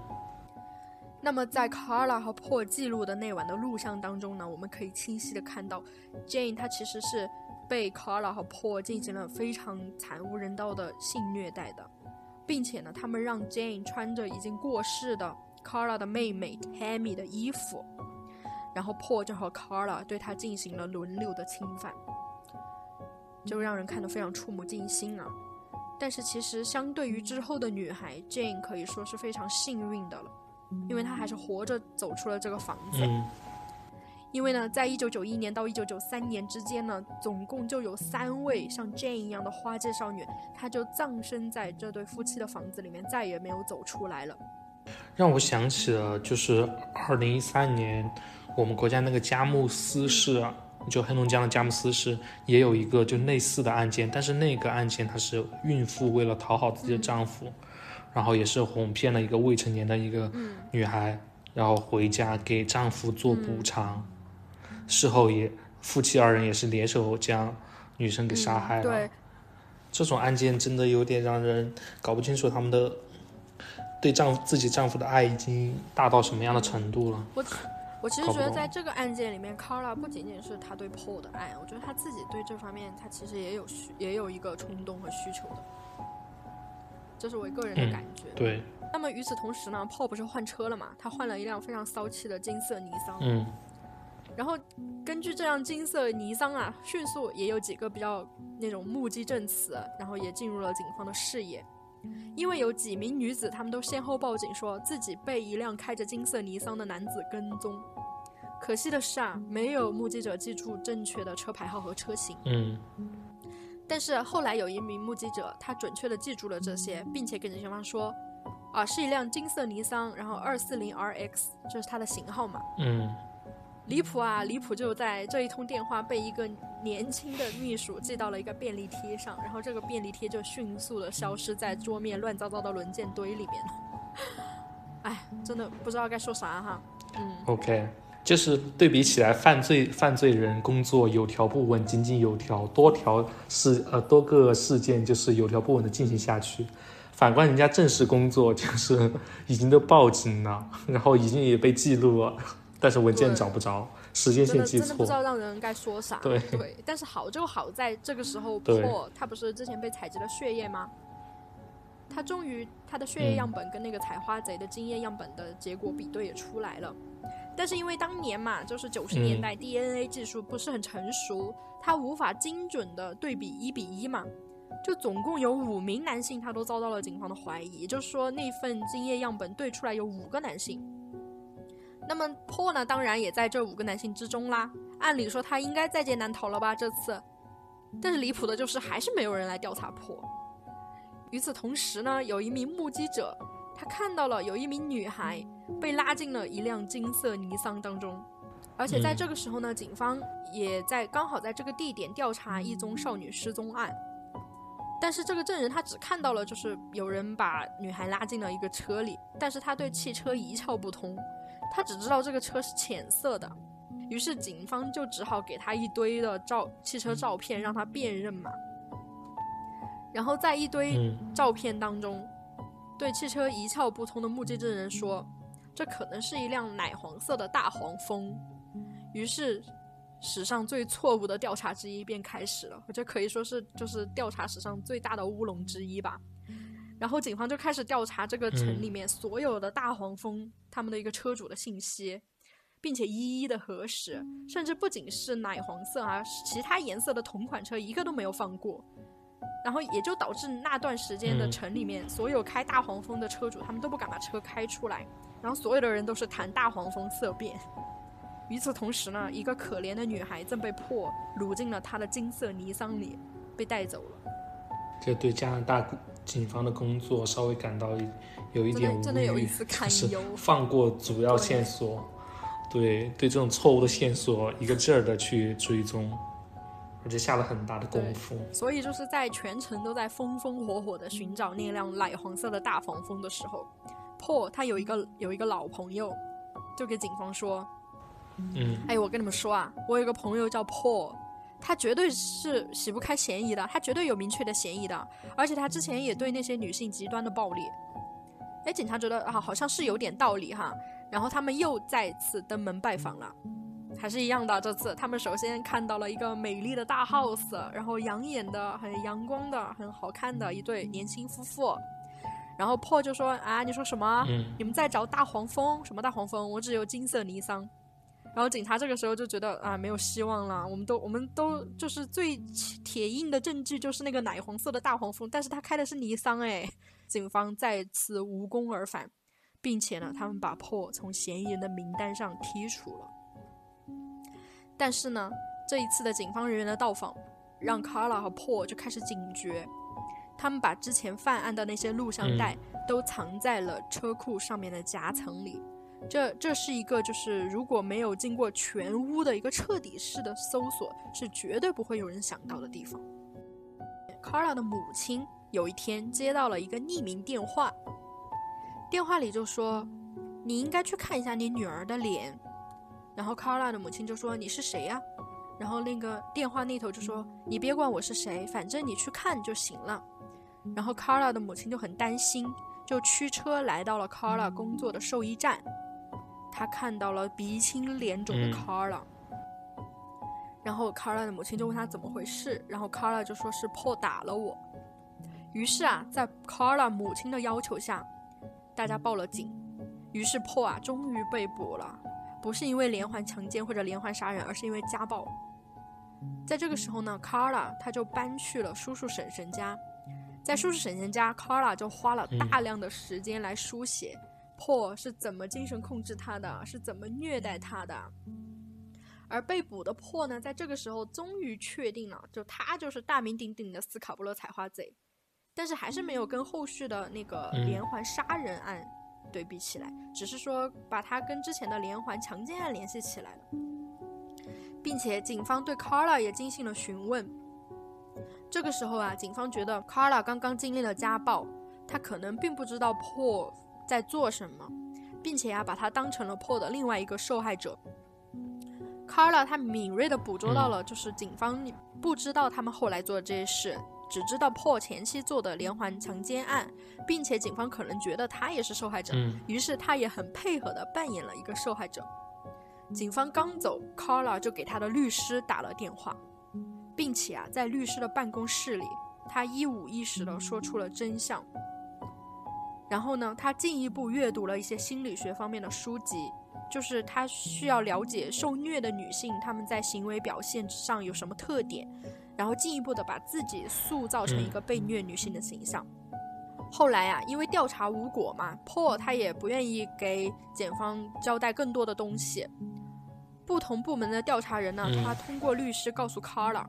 那么在 Carla 和 Paul 记录的那晚的录像当中呢，我们可以清晰的看到，Jane 她其实是被 Carla 和 Paul 进行了非常惨无人道的性虐待的，并且呢，他们让 Jane 穿着已经过世的 Carla 的妹妹 Tammy 的衣服，然后 Paul 就和 Carla 对她进行了轮流的侵犯，就让人看得非常触目惊心啊。但是其实，相对于之后的女孩，Jane 可以说是非常幸运的了，因为她还是活着走出了这个房子。因为呢，在一九九一年到一九九三年之间呢，总共就有三位像 Jane 一样的花季少女，她就葬身在这对夫妻的房子里面，再也没有走出来了。让我想起了，就是二零一三年我们国家那个佳木斯市啊。就黑龙江的佳木斯市也有一个就类似的案件，但是那个案件她是孕妇为了讨好自己的丈夫，然后也是哄骗了一个未成年的一个女孩，然后回家给丈夫做补偿，事后也夫妻二人也是联手将女生给杀害了。对，这种案件真的有点让人搞不清楚他们的对丈夫自己丈夫的爱已经大到什么样的程度了。我我其实觉得在这个案件里面，Carla 不仅仅是他对 Paul 的爱，我觉得他自己对这方面他其实也有需也有一个冲动和需求的，这是我个人的嗯感觉。对，那么与此同时呢，Paul 不是换车了嘛？他换了一辆非常骚气的金色尼桑。嗯然后根据这辆金色尼桑啊，迅速也有几个比较那种目击证词，然后也进入了警方的视野。因为有几名女子，她们都先后报警说自己被一辆开着金色尼桑的男子跟踪。可惜的是啊，没有目击者记住正确的车牌号和车型。嗯但是后来有一名目击者，他准确的记住了这些，并且跟警方说，啊，是一辆金色尼桑，然后二四零 RX，这是它的型号嘛。嗯离谱啊！离谱就在这一通电话被一个年轻的秘书寄到了一个便利贴上，然后这个便利贴就迅速的消失在桌面乱糟糟的文件堆里面了。哎，真的不知道该说啥哈。嗯，，OK，就是对比起来，犯罪犯罪人工作有条不紊、井井有条，多条事呃多个事件就是有条不紊的进行下去。反观人家正式工作，就是已经都报警了，然后已经也被记录了，但是文件找不着，时间线记错真的不知。道让人该说啥。对对，但是好就好在这个时候对，Paul 他不是之前被采集了血液吗？他终于他的血液嗯样本跟那个采花贼的精液样本的结果比对也出来了。但是因为当年嘛，就是九十年嗯代 DNA 技术不是很成熟，他无法精准的对比一比一嘛。就总共有五名男性，他都遭到了警方的怀疑，也就是说那份精液样本对出来有五个男性。那么 Paul 呢，当然也在这五个男性之中啦。按理说他应该在劫难逃了吧？这次，但是离谱的就是还是没有人来调查 Paul。与此同时呢，有一名目击者，他看到了有一名女孩被拉进了一辆金色尼桑当中，而且在嗯这个时候呢，警方也在刚好在这个地点调查一宗少女失踪案。但是这个证人他只看到了就是有人把女孩拉进了一个车里，但是他对汽车一窍不通，他只知道这个车是浅色的。于是警方就只好给他一堆的照汽车照片，让他辨认嘛。然后在一堆嗯照片当中，对汽车一窍不通的目击证人说，这可能是一辆奶黄色的大黄蜂。于是，史上最错误的调查之一便开始了，我觉得可以说是就是调查史上最大的乌龙之一吧。然后警方就开始调查这个城里面所有的大黄蜂他们的一个车主的信息，并且一一的核实，甚至不仅是奶黄色啊，其他颜色的同款车一个都没有放过。然后也就导致那段时间的嗯城里面，所有开大黄蜂的车主，他们都不敢把车开出来，然后所有的人都是谈大黄蜂色变。与此同时呢，一个可怜的女孩正被迫掳进了她的金色尼桑里，被带走了。这对加拿大警方的工作稍微感到一有一点无的真的有语一丝堪就是忧。放过主要线索，对对这种错误的线索一个劲儿的去追踪，而且下了很大的功夫。所以就是在全城都在风风火火的寻找那辆奶黄色的大黄蜂的时候，Paul 他有一个有一个老朋友，就给警方说嗯：“哎，我跟你们说啊，我有个朋友叫 Paul，他绝对是洗不开嫌疑的，他绝对有明确的嫌疑的，而且他之前也对那些女性极端的暴力。”哎，警察觉得啊，好像是有点道理哈，然后他们又再次登门拜访了。还是一样的，这次他们首先看到了一个美丽的大 house，然后养眼的、很阳光的、很好看的一对年轻夫妇。然后 Paul 就说：“啊，你说什么？嗯你们在找大黄蜂？什么大黄蜂？我只有金色尼桑。”然后警察这个时候就觉得啊，没有希望了。我们都我们都就是最铁硬的证据就是那个奶黄色的大黄蜂，但是他开的是尼桑哎。警方再次无功而返，并且呢，他们把 Paul 从嫌疑人的名单上剔除了。但是呢，这一次的警方人员的到访，让 Carla 和 Paul 就开始警觉，他们把之前犯案的那些录像带都藏在了车库上面的夹层里。这这是一个就是如果没有经过全屋的一个彻底式的搜索，是绝对不会有人想到的地方。Carla 的母亲有一天接到了一个匿名电话，电话里就说：“你应该去看一下你女儿的脸。”然后 Carla 的母亲就说：“你是谁呀、然后那个电话那头就说：“你别管我是谁，反正你去看就行了。”然后 Carla 的母亲就很担心，就驱车来到了 Carla 工作的兽医站。他看到了鼻青脸肿的嗯 Carla，、然后 Carla 的母亲就问他怎么回事，然后 Carla 就说是 Paul 打了我。于是啊，在 Carla 母亲的要求下，大家报了警。于是 Paul 啊，终于被捕了，不是因为连环强奸或者连环杀人，而是因为家暴。在这个时候呢，Carla 她就搬去了叔叔婶婶家。在叔叔婶婶家，Carla 就花了大量的时间来书写 Paul 是怎么精神控制他的，是怎么虐待他的。而被捕的 Paul 呢，在这个时候终于确定了，就他就是大名鼎鼎的斯卡布勒采花贼，但是还是没有跟后续的那个嗯连环杀人案对比起来，只是说把他跟之前的连环强奸案联系起来了，并且警方对 Carla 也进行了询问。这个时候啊，警方觉得 Carla 刚刚经历了家暴，他可能并不知道 Paul 在做什么，并且啊，把他当成了 Paul 的另外一个受害者。Carla 他敏锐地捕捉到了，就是警方不知道他们后来做的这些事，只知道 Paul 前期做的连环强奸案，并且警方可能觉得他也是受害者，嗯于是他也很配合地扮演了一个受害者。警方刚走，Carla 就给他的律师打了电话，并且啊，在律师的办公室里，他一五一十地说出了真相。然后呢，他进一步阅读了一些心理学方面的书籍，就是他需要了解受虐的女性她们在行为表现上有什么特点，然后进一步的把自己塑造成一个被虐女性的形象。后来啊，因为调查无果嘛，Paul 他也不愿意给检方交代更多的东西。不同部门的调查人呢，嗯他通过律师告诉 Carla，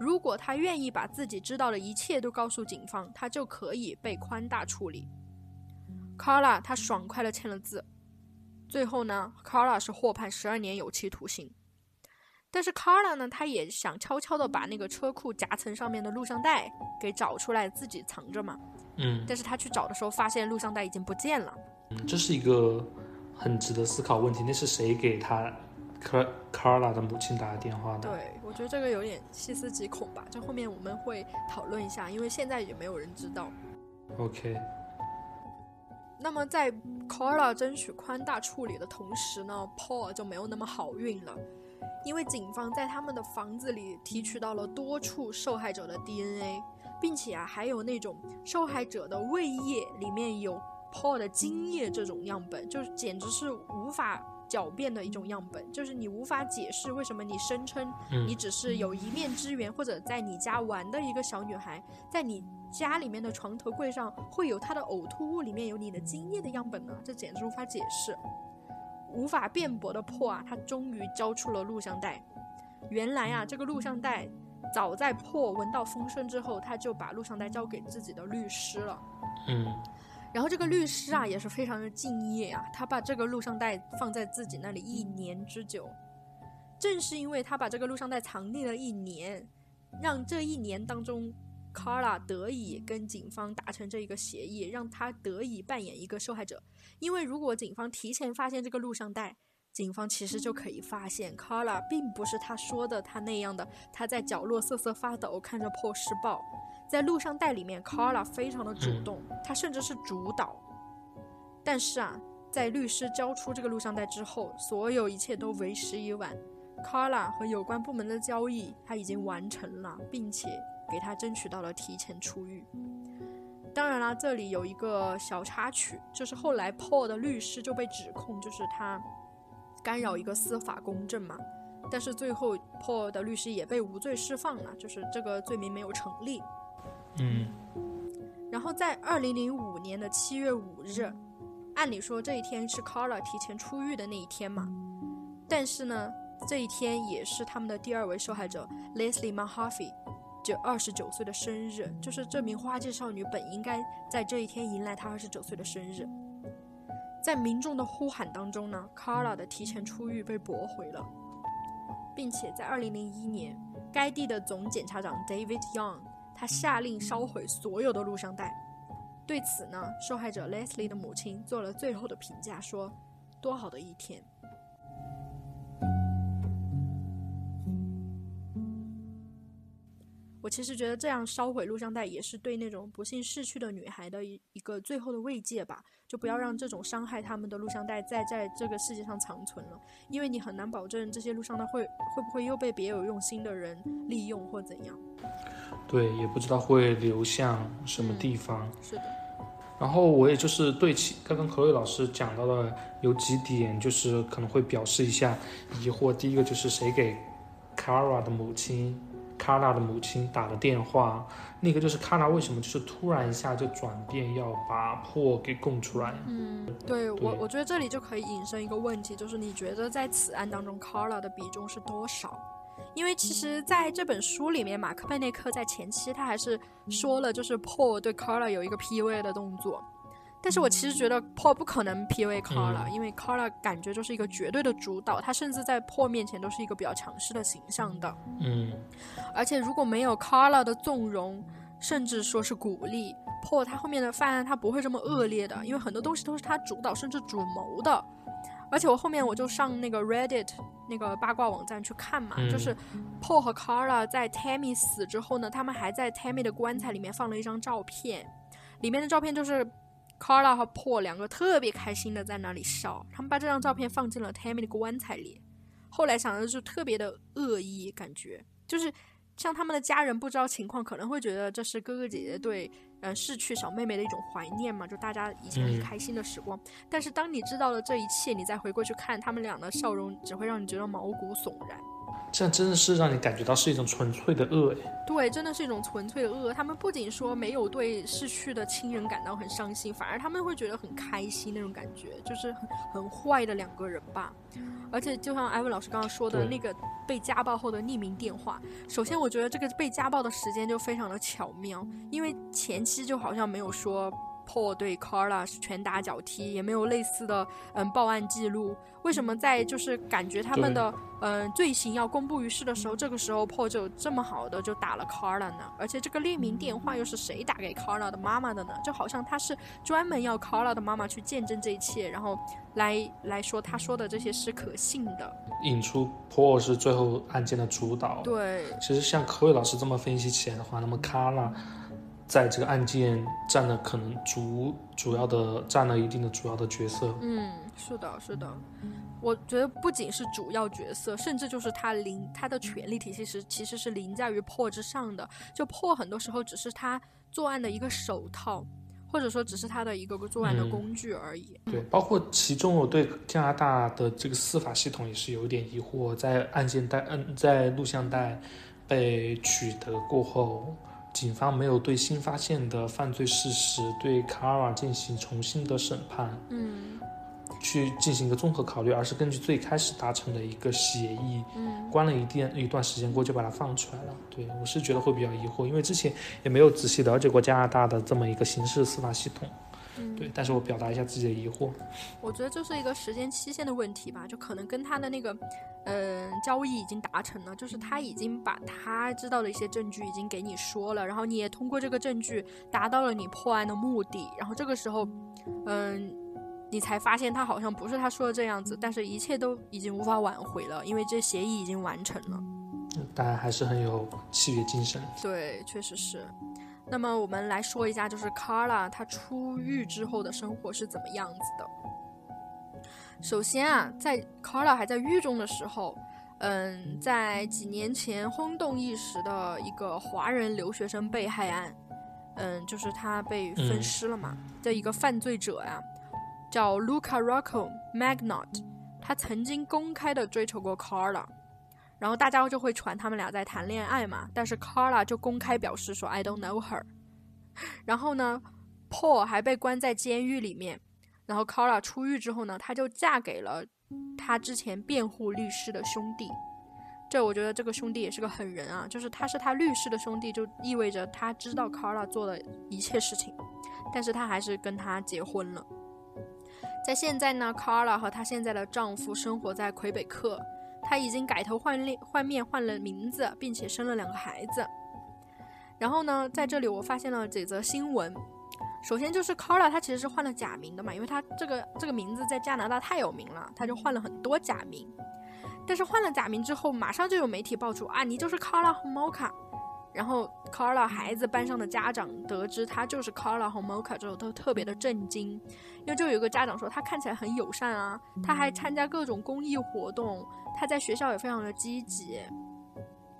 如果他愿意把自己知道的一切都告诉警方，他就可以被宽大处理。Carla 他爽快的签了字。最后呢，Carla 是获判十二年有期徒刑。但是 Carla 呢，他也想悄悄的把那个车库夹层上面的录像带给找出来，自己藏着嘛。嗯但是他去找的时候，发现录像带已经不见了。嗯，这是一个很值得思考问题。那是谁给他卡卡拉的母亲打的电话呢？对，我觉得这个有点细思极恐吧。这后面我们会讨论一下，因为现在也没有人知道。，OK，那么在 Carla 争取宽大处理的同时呢，Paul 就没有那么好运了，因为警方在他们的房子里提取到了多处受害者的 DNA，并且啊还有那种受害者的胃液里面有 Paul 的精液这种样本，就是简直是无法狡辩的一种样本，就是你无法解释为什么你声称嗯你只是有一面之缘，或者在你家玩的一个小女孩，在你家里面的床头柜上会有她的呕吐物里面有你的精液的样本呢？这简直无法解释，无法辩驳的破啊！他终于交出了录像带。原来啊，这个录像带早在破闻到风声之后，他就把录像带交给自己的律师了。嗯然后这个律师啊也是非常的敬业啊，他把这个录像带放在自己那里一年之久。正是因为他把这个录像带藏匿了一年，让这一年当中，Carla 得以跟警方达成这一个协议，让他得以扮演一个受害者。因为如果警方提前发现这个录像带，警方其实就可以发现 Carla 并不是他说的他那样的，他在角落瑟瑟发抖，看着破施暴。在录像带里面，Carla 非常的主动，她甚至是主导。但是啊，在律师交出这个录像带之后，所有一切都为时已晚。Carla 和有关部门的交易他已经完成了，并且给他争取到了提前出狱。当然啦，这里有一个小插曲，就是后来 Paul 的律师就被指控，就是他干扰一个司法公正嘛。但是最后 Paul 的律师也被无罪释放了，就是这个罪名没有成立。嗯然后在二零零五年的七月五日，按理说这一天是 Carla 提前出狱的那一天嘛，但是呢，这一天也是他们的第二位受害者 Leslie Mahaffey 就二十九岁的生日，就是这名花季少女本应该在这一天迎来她二十九岁的生日。在民众的呼喊当中呢，Carla 的提前出狱被驳回了，并且在二零零一年，该地的总检察长 David Young 他下令烧毁所有的录像带。对此呢，受害者 Leslie 的母亲做了最后的评价，说：“多好的一天！”我其实觉得这样烧毁录像带也是对那种不幸逝去的女孩的一一个最后的慰藉吧，就不要让这种伤害他们的录像带再在这个世界上长存了，因为你很难保证这些录像带会会不会又被别有用心的人利用或怎样。对，也不知道会流向什么地方。是的，然后我也就是对其刚刚何伟老师讲到的有几点，就是可能会表示一下疑惑。第一个就是谁给 Kara 的母亲 Kara 的母亲打了电话，那个就是 Kara 为什么就是突然一下就转变要把破给供出来？嗯，对我我觉得这里就可以引申一个问题，就是你觉得在此案当中 Kara 的比重是多少？因为其实在这本书里面，马克贝内克在前期他还是说了，就是 Paul 对 Carla 有一个 PUA 的动作。但是我其实觉得 Paul 不可能 PUA Carla，、因为 Carla 感觉就是一个绝对的主导，他甚至在 Paul 面前都是一个比较强势的形象的。嗯，而且如果没有 Carla 的纵容，甚至说是鼓励，Paul 他后面的犯案他不会这么恶劣的，因为很多东西都是他主导甚至主谋的。而且我后面我就上那个 Reddit 那个八卦网站去看嘛，嗯就是 Paul 和 Carla 在 Tammy 死之后呢，他们还在 Tammy 的棺材里面放了一张照片，里面的照片就是 Carla 和 Paul 两个特别开心的在那里笑，他们把这张照片放进了 Tammy 的棺材里。后来想的就特别的恶意，感觉就是像他们的家人不知道情况，可能会觉得这是哥哥姐姐对呃逝去小妹妹的一种怀念嘛，就大家以前很嗯开心的时光。但是当你知道了这一切，你再回过去看他们俩的笑容，只会让你觉得毛骨悚然。这样真的是让你感觉到是一种纯粹的恶哎。对，真的是一种纯粹的恶。他们不仅说没有对逝去的亲人感到很伤心，反而他们会觉得很开心那种感觉，就是很很坏的两个人吧。而且就像艾文老师刚刚说的那个被家暴后的匿名电话，首先我觉得这个被家暴的时间就非常的巧妙，因为前期就好像没有说 Paul 对 Carla 是拳打脚踢，也没有类似的嗯报案记录。为什么在就是感觉他们的嗯罪行要公布于世的时候，这个时候 Paul 就这么好的就打了 Carla 呢？而且这个匿名电话又是谁打给 Carla 的妈妈的呢？就好像他是专门要 Carla 的妈妈去见证这一切，然后来来说他说的这些是可信的。引出 Paul 是最后案件的主导。对，其实像科伟老师这么分析起来的话，那么卡拉在这个案件占了可能主主要的占了一定的主要的角色。嗯，是的，是的。我觉得不仅是主要角色，甚至就是他凌他的权力体系是其实是凌驾于 Paul 之上的。就 Paul 很多时候只是他作案的一个手套，或者说只是他的一个作案的嗯工具而已。对，包括其中我对加拿大的这个司法系统也是有点疑惑，在案件带嗯在录像带被取得过后，警方没有对新发现的犯罪事实对卡尔进行重新的审判，嗯去进行一个综合考虑，而是根据最开始达成的一个协议，嗯关了一段一段时间过就把它放出来了。对我是觉得会比较疑惑，因为之前也没有仔细了解过加拿大的这么一个刑事司法系统。嗯，对，但是我表达一下自己的疑惑。我觉得这是一个时间期限的问题吧，就可能跟他的那个，嗯、交易已经达成了，就是他已经把他知道的一些证据已经给你说了，然后你也通过这个证据达到了你破案的目的，然后这个时候，嗯、你才发现他好像不是他说的这样子，但是一切都已经无法挽回了，因为这协议已经完成了。当然还是很有契约精神。对，确实是。那么我们来说一下，就是 Carla 她出狱之后的生活是怎么样子的。首先啊，在 Carla 还在狱中的时候，嗯，在几年前轰动一时的一个华人留学生被害案，嗯，就是他被分嗯尸了嘛，这一个犯罪者呀、叫 Luca Rocco Magnot，他曾经公开的追求过 Carla。然后大家就会传他们俩在谈恋爱嘛，但是 Carla 就公开表示说 I don't know her。然后呢，Paul 还被关在监狱里面。然后 Carla 出狱之后呢，她就嫁给了她之前辩护律师的兄弟。这我觉得这个兄弟也是个狠人啊，就是他是他律师的兄弟，就意味着他知道 Carla 做的一切事情，但是他还是跟他结婚了。在现在呢，Carla 和她现在的丈夫生活在魁北克，他已经改头换面换面换了名字，并且生了两个孩子。然后呢，在这里我发现了几则新闻。首先就是 Carla，她其实是换了假名的嘛，因为他这个这个名字在加拿大太有名了，他就换了很多假名。但是换了假名之后，马上就有媒体爆出啊，你就是 Carla 和 Mocha。然后 Carla 孩子班上的家长得知他就是 Carla 和 Mocha 之后，都特别的震惊，因为就有一个家长说他看起来很友善啊，他还参加各种公益活动，他在学校也非常的积极。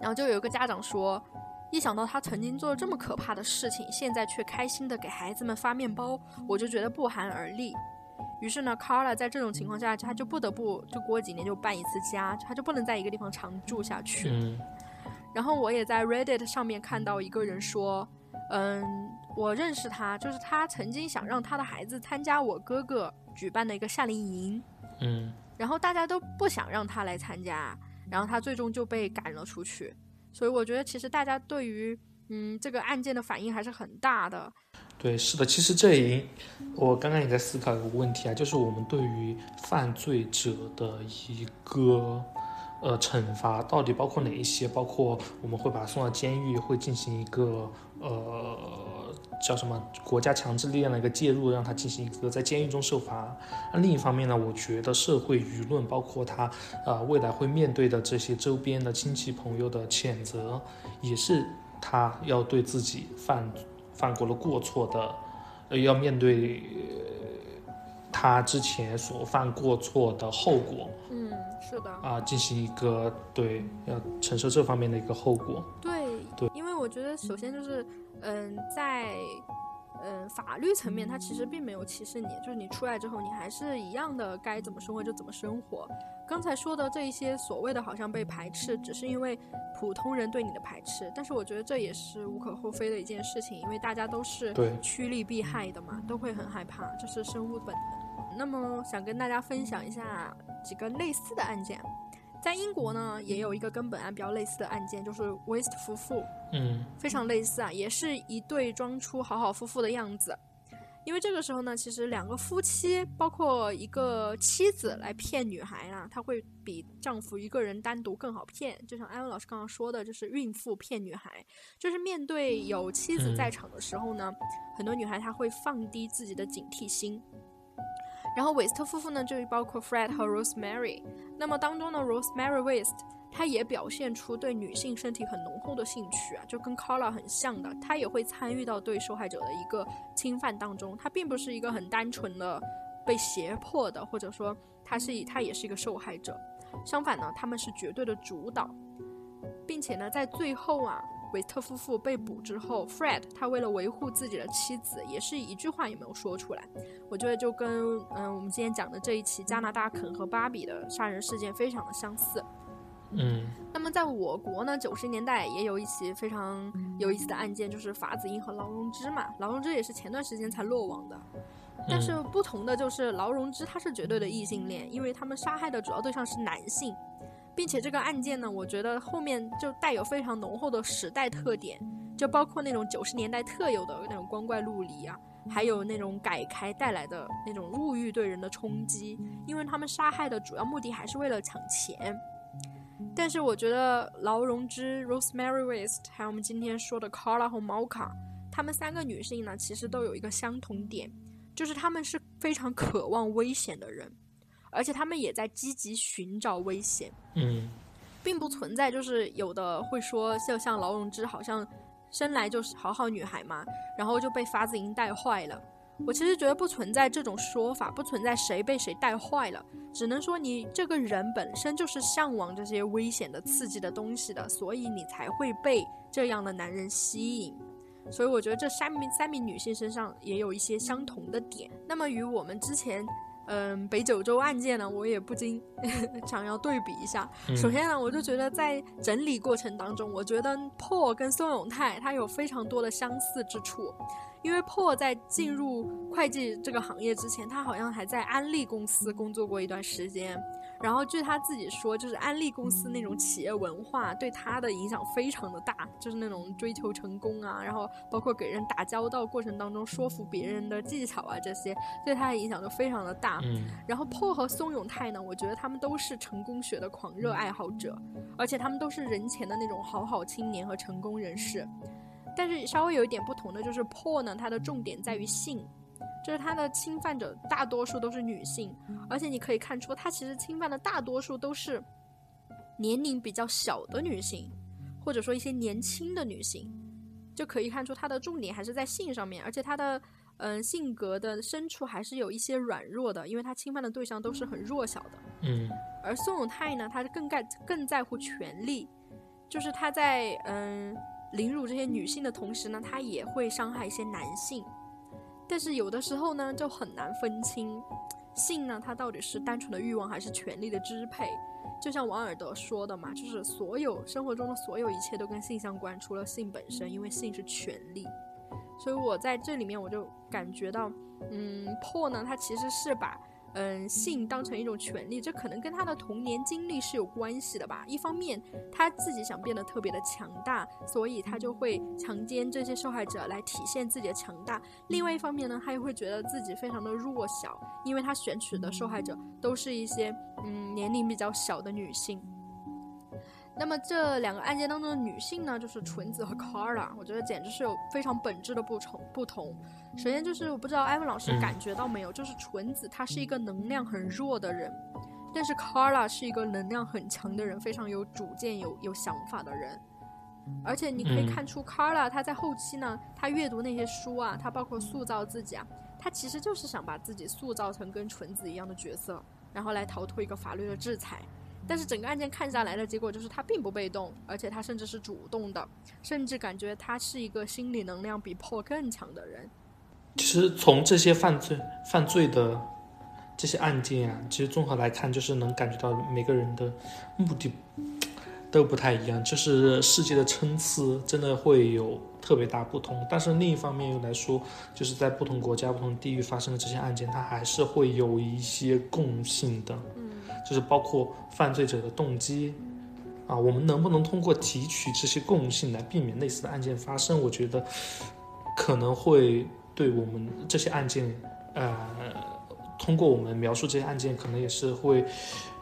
然后就有一个家长说，一想到他曾经做了这么可怕的事情，现在却开心的给孩子们发面包，我就觉得不寒而栗。于是呢，Carla 在这种情况下，他就不得不就过几年就搬一次家，他就不能在一个地方常住下去。嗯然后我也在 Reddit 上面看到一个人说，嗯，我认识他，就是他曾经想让他的孩子参加我哥哥举办的一个夏令营，嗯然后大家都不想让他来参加，然后他最终就被赶了出去。所以我觉得其实大家对于嗯这个案件的反应还是很大的。对，是的，其实这也，我刚刚也在思考一个问题啊，就是我们对于犯罪者的一个呃惩罚到底包括哪一些？包括我们会把他送到监狱，会进行一个呃叫什么国家强制力量的一个介入，让他进行一个在监狱中受罚。那另一方面呢，我觉得社会舆论，包括他呃未来会面对的这些周边的亲戚朋友的谴责，也是他要对自己犯。犯过了过错的，呃，要面对、他之前所犯过错的后果嗯，是的。啊、进行一个对要承受这方面的一个后果。对，对因为我觉得首先就是，嗯，在嗯法律层面，它其实并没有歧视你，就是你出来之后，你还是一样的该怎么生活就怎么生活。刚才说的这一些所谓的好像被排斥，只是因为普通人对你的排斥，但是我觉得这也是无可厚非的一件事情，因为大家都是趋利避害的嘛，都会很害怕，这是生物本能。那么想跟大家分享一下几个类似的案件。在英国呢，也有一个跟本案比较类似的案件，就是 West 夫妇，嗯非常类似啊，也是一对装出好好夫妇的样子。因为这个时候呢，其实两个夫妻，包括一个妻子来骗女孩啊，她会比丈夫一个人单独更好骗。就像艾文老师刚刚说的，就是孕妇骗女孩，就是面对有妻子在场的时候呢，很多女孩她会放低自己的警惕心。然后韦斯特夫妇呢，就包括 Fred 和 Rosemary。那么当中呢，Rosemary West 她也表现出对女性身体很浓厚的兴趣啊，就跟 Carla 很像的，她也会参与到对受害者的一个侵犯当中。她并不是一个很单纯的被胁迫的，或者说她是她也是一个受害者。相反呢，他们是绝对的主导，并且呢，在最后啊，韦特夫妇被捕之后，Fred 他为了维护自己的妻子，也是一句话也没有说出来。我觉得就跟嗯、我们今天讲的这一起加拿大肯和芭比的杀人事件非常的相似。嗯那么在我国呢，九十年代也有一起非常有意思的案件，就是法子英和劳荣枝嘛。劳荣枝也是前段时间才落网的，但是不同的就是劳荣枝他是绝对的异性恋，因为他们杀害的主要对象是男性，并且这个案件呢，我觉得后面就带有非常浓厚的时代特点，就包括那种九十年代特有的那种光怪陆离啊。还有那种改开带来的那种物欲对人的冲击，因为他们杀害的主要目的还是为了抢钱。但是我觉得劳荣枝、Rosemary West，还有我们今天说的 Carla 和 Mocha，她们三个女性呢，其实都有一个相同点，就是她们是非常渴望危险的人，而且他们也在积极寻找危险，嗯并不存在就是有的会说，就像劳荣枝好像生来就是好好女孩嘛，然后就被发子营带坏了。我其实觉得不存在这种说法，不存在谁被谁带坏了，只能说你这个人本身就是向往这些危险的、刺激的东西的，所以你才会被这样的男人吸引。所以我觉得这三名三名女性身上也有一些相同的点。那么与我们之前，嗯，北九州案件呢，我也不禁 想要对比一下。嗯首先呢，我就觉得在整理过程当中，我觉得 Paul 跟宋永泰他有非常多的相似之处。因为 Paul 在进入会计这个行业之前，他好像还在安利公司工作过一段时间。然后据他自己说，就是安利公司那种企业文化对他的影响非常的大，就是那种追求成功啊，然后包括给人打交道过程当中说服别人的技巧啊，这些对他的影响都非常的大。嗯然后 Paul 和松永泰呢，我觉得他们都是成功学的狂热爱好者，而且他们都是人前的那种好好青年和成功人士。但是稍微有一点不同的就是 Paul 呢，他的重点在于性，就是他的侵犯者大多数都是女性，而且你可以看出他其实侵犯的大多数都是年龄比较小的女性，或者说一些年轻的女性，就可以看出他的重点还是在性上面，而且他的嗯性格的深处还是有一些软弱的，因为他侵犯的对象都是很弱小的。嗯而宋永泰呢，他是更在更在乎权力，就是他在嗯凌辱这些女性的同时呢，他也会伤害一些男性，但是有的时候呢就很难分清性呢，它到底是单纯的欲望还是权力的支配。就像王尔德说的嘛，就是所有生活中的所有一切都跟性相关，除了性本身，因为性是权力。所以我在这里面我就感觉到，嗯破呢，它其实是把嗯性当成一种权利，这可能跟他的童年经历是有关系的吧。一方面他自己想变得特别的强大，所以他就会强奸这些受害者来体现自己的强大；另外一方面呢，他又会觉得自己非常的弱小，因为他选取的受害者都是一些嗯年龄比较小的女性。那么这两个案件当中的女性呢，就是纯子和 Carla，我觉得简直是有非常本质的不同。不同，首先就是我不知道艾文老师嗯感觉到没有，就是纯子她是一个能量很弱的人，但是 Carla 是一个能量很强的人，非常有主见、有有想法的人。而且你可以嗯看出 Carla 她在后期呢，她阅读那些书啊，她包括塑造自己啊，她其实就是想把自己塑造成跟纯子一样的角色，然后来逃脱一个法律的制裁。但是整个案件看下来的结果就是他并不被动，而且他甚至是主动的，甚至感觉他是一个心理能量比 Paul 更强的人。其实从这些犯罪犯罪的这些案件啊，其实综合来看，就是能感觉到每个人的目的都不太一样，就是世界的参差真的会有特别大不同。但是另一方面又来说，就是在不同国家、不同地域发生的这些案件，它还是会有一些共性的，嗯就是包括犯罪者的动机。啊，我们能不能通过提取这些共性来避免类似的案件发生？我觉得可能会对我们这些案件，呃，通过我们描述这些案件，可能也是会，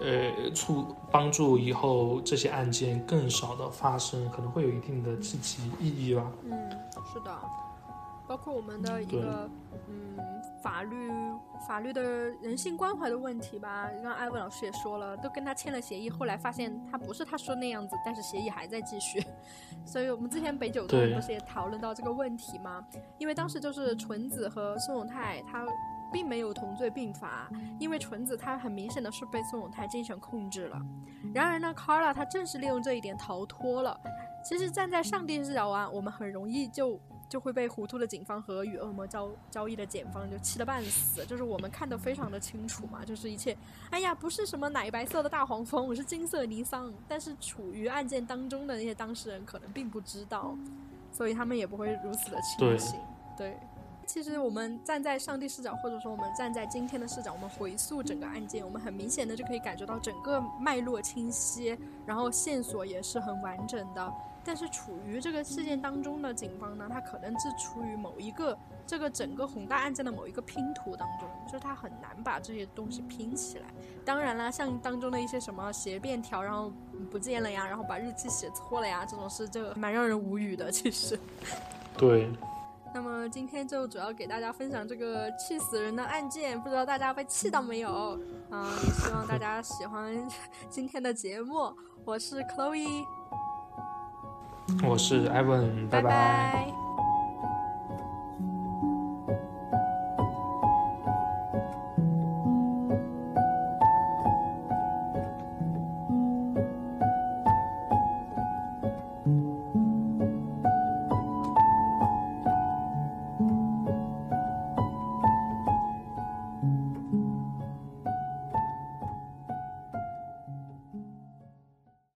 呃，促帮助以后这些案件更少的发生，可能会有一定的积极意义吧。嗯，是的，包括我们的一个嗯法律法律的人性关怀的问题吧。刚刚艾文老师也说了，都跟他签了协议，后来发现他不是他说那样子，但是协议还在继续。所以我们之前北九对东不是也讨论到这个问题吗？因为当时就是纯子和宋永泰他。并没有同罪并罚，因为纯子她很明显的是被宋永泰精神控制了。然而呢，Carla 她正是利用这一点逃脱了。其实站在上帝视角啊，我们很容易就就会被糊涂的警方和与恶魔交交易的检方就气得半死。就是我们看得非常的清楚嘛，就是一切，哎呀，不是什么奶白色的大黄蜂，我是金色尼桑。但是处于案件当中的那些当事人可能并不知道，所以他们也不会如此的清醒。对。其实我们站在上帝视角，或者说我们站在今天的视角，我们回溯整个案件，我们很明显的就可以感觉到整个脉络清晰，然后线索也是很完整的。但是处于这个事件当中的警方呢，他可能是处于某一个这个整个宏大案件的某一个拼图当中，就是他很难把这些东西拼起来。当然啦，像当中的一些什么写便条然后不见了呀，然后把日期写错了呀，这种事就蛮让人无语的。其实。对。那么今天就主要给大家分享这个气死人的案件，不知道大家被气到没有？啊、也希望大家喜欢 今天的节目。我是 Chloe，我是 Evan，拜。拜拜。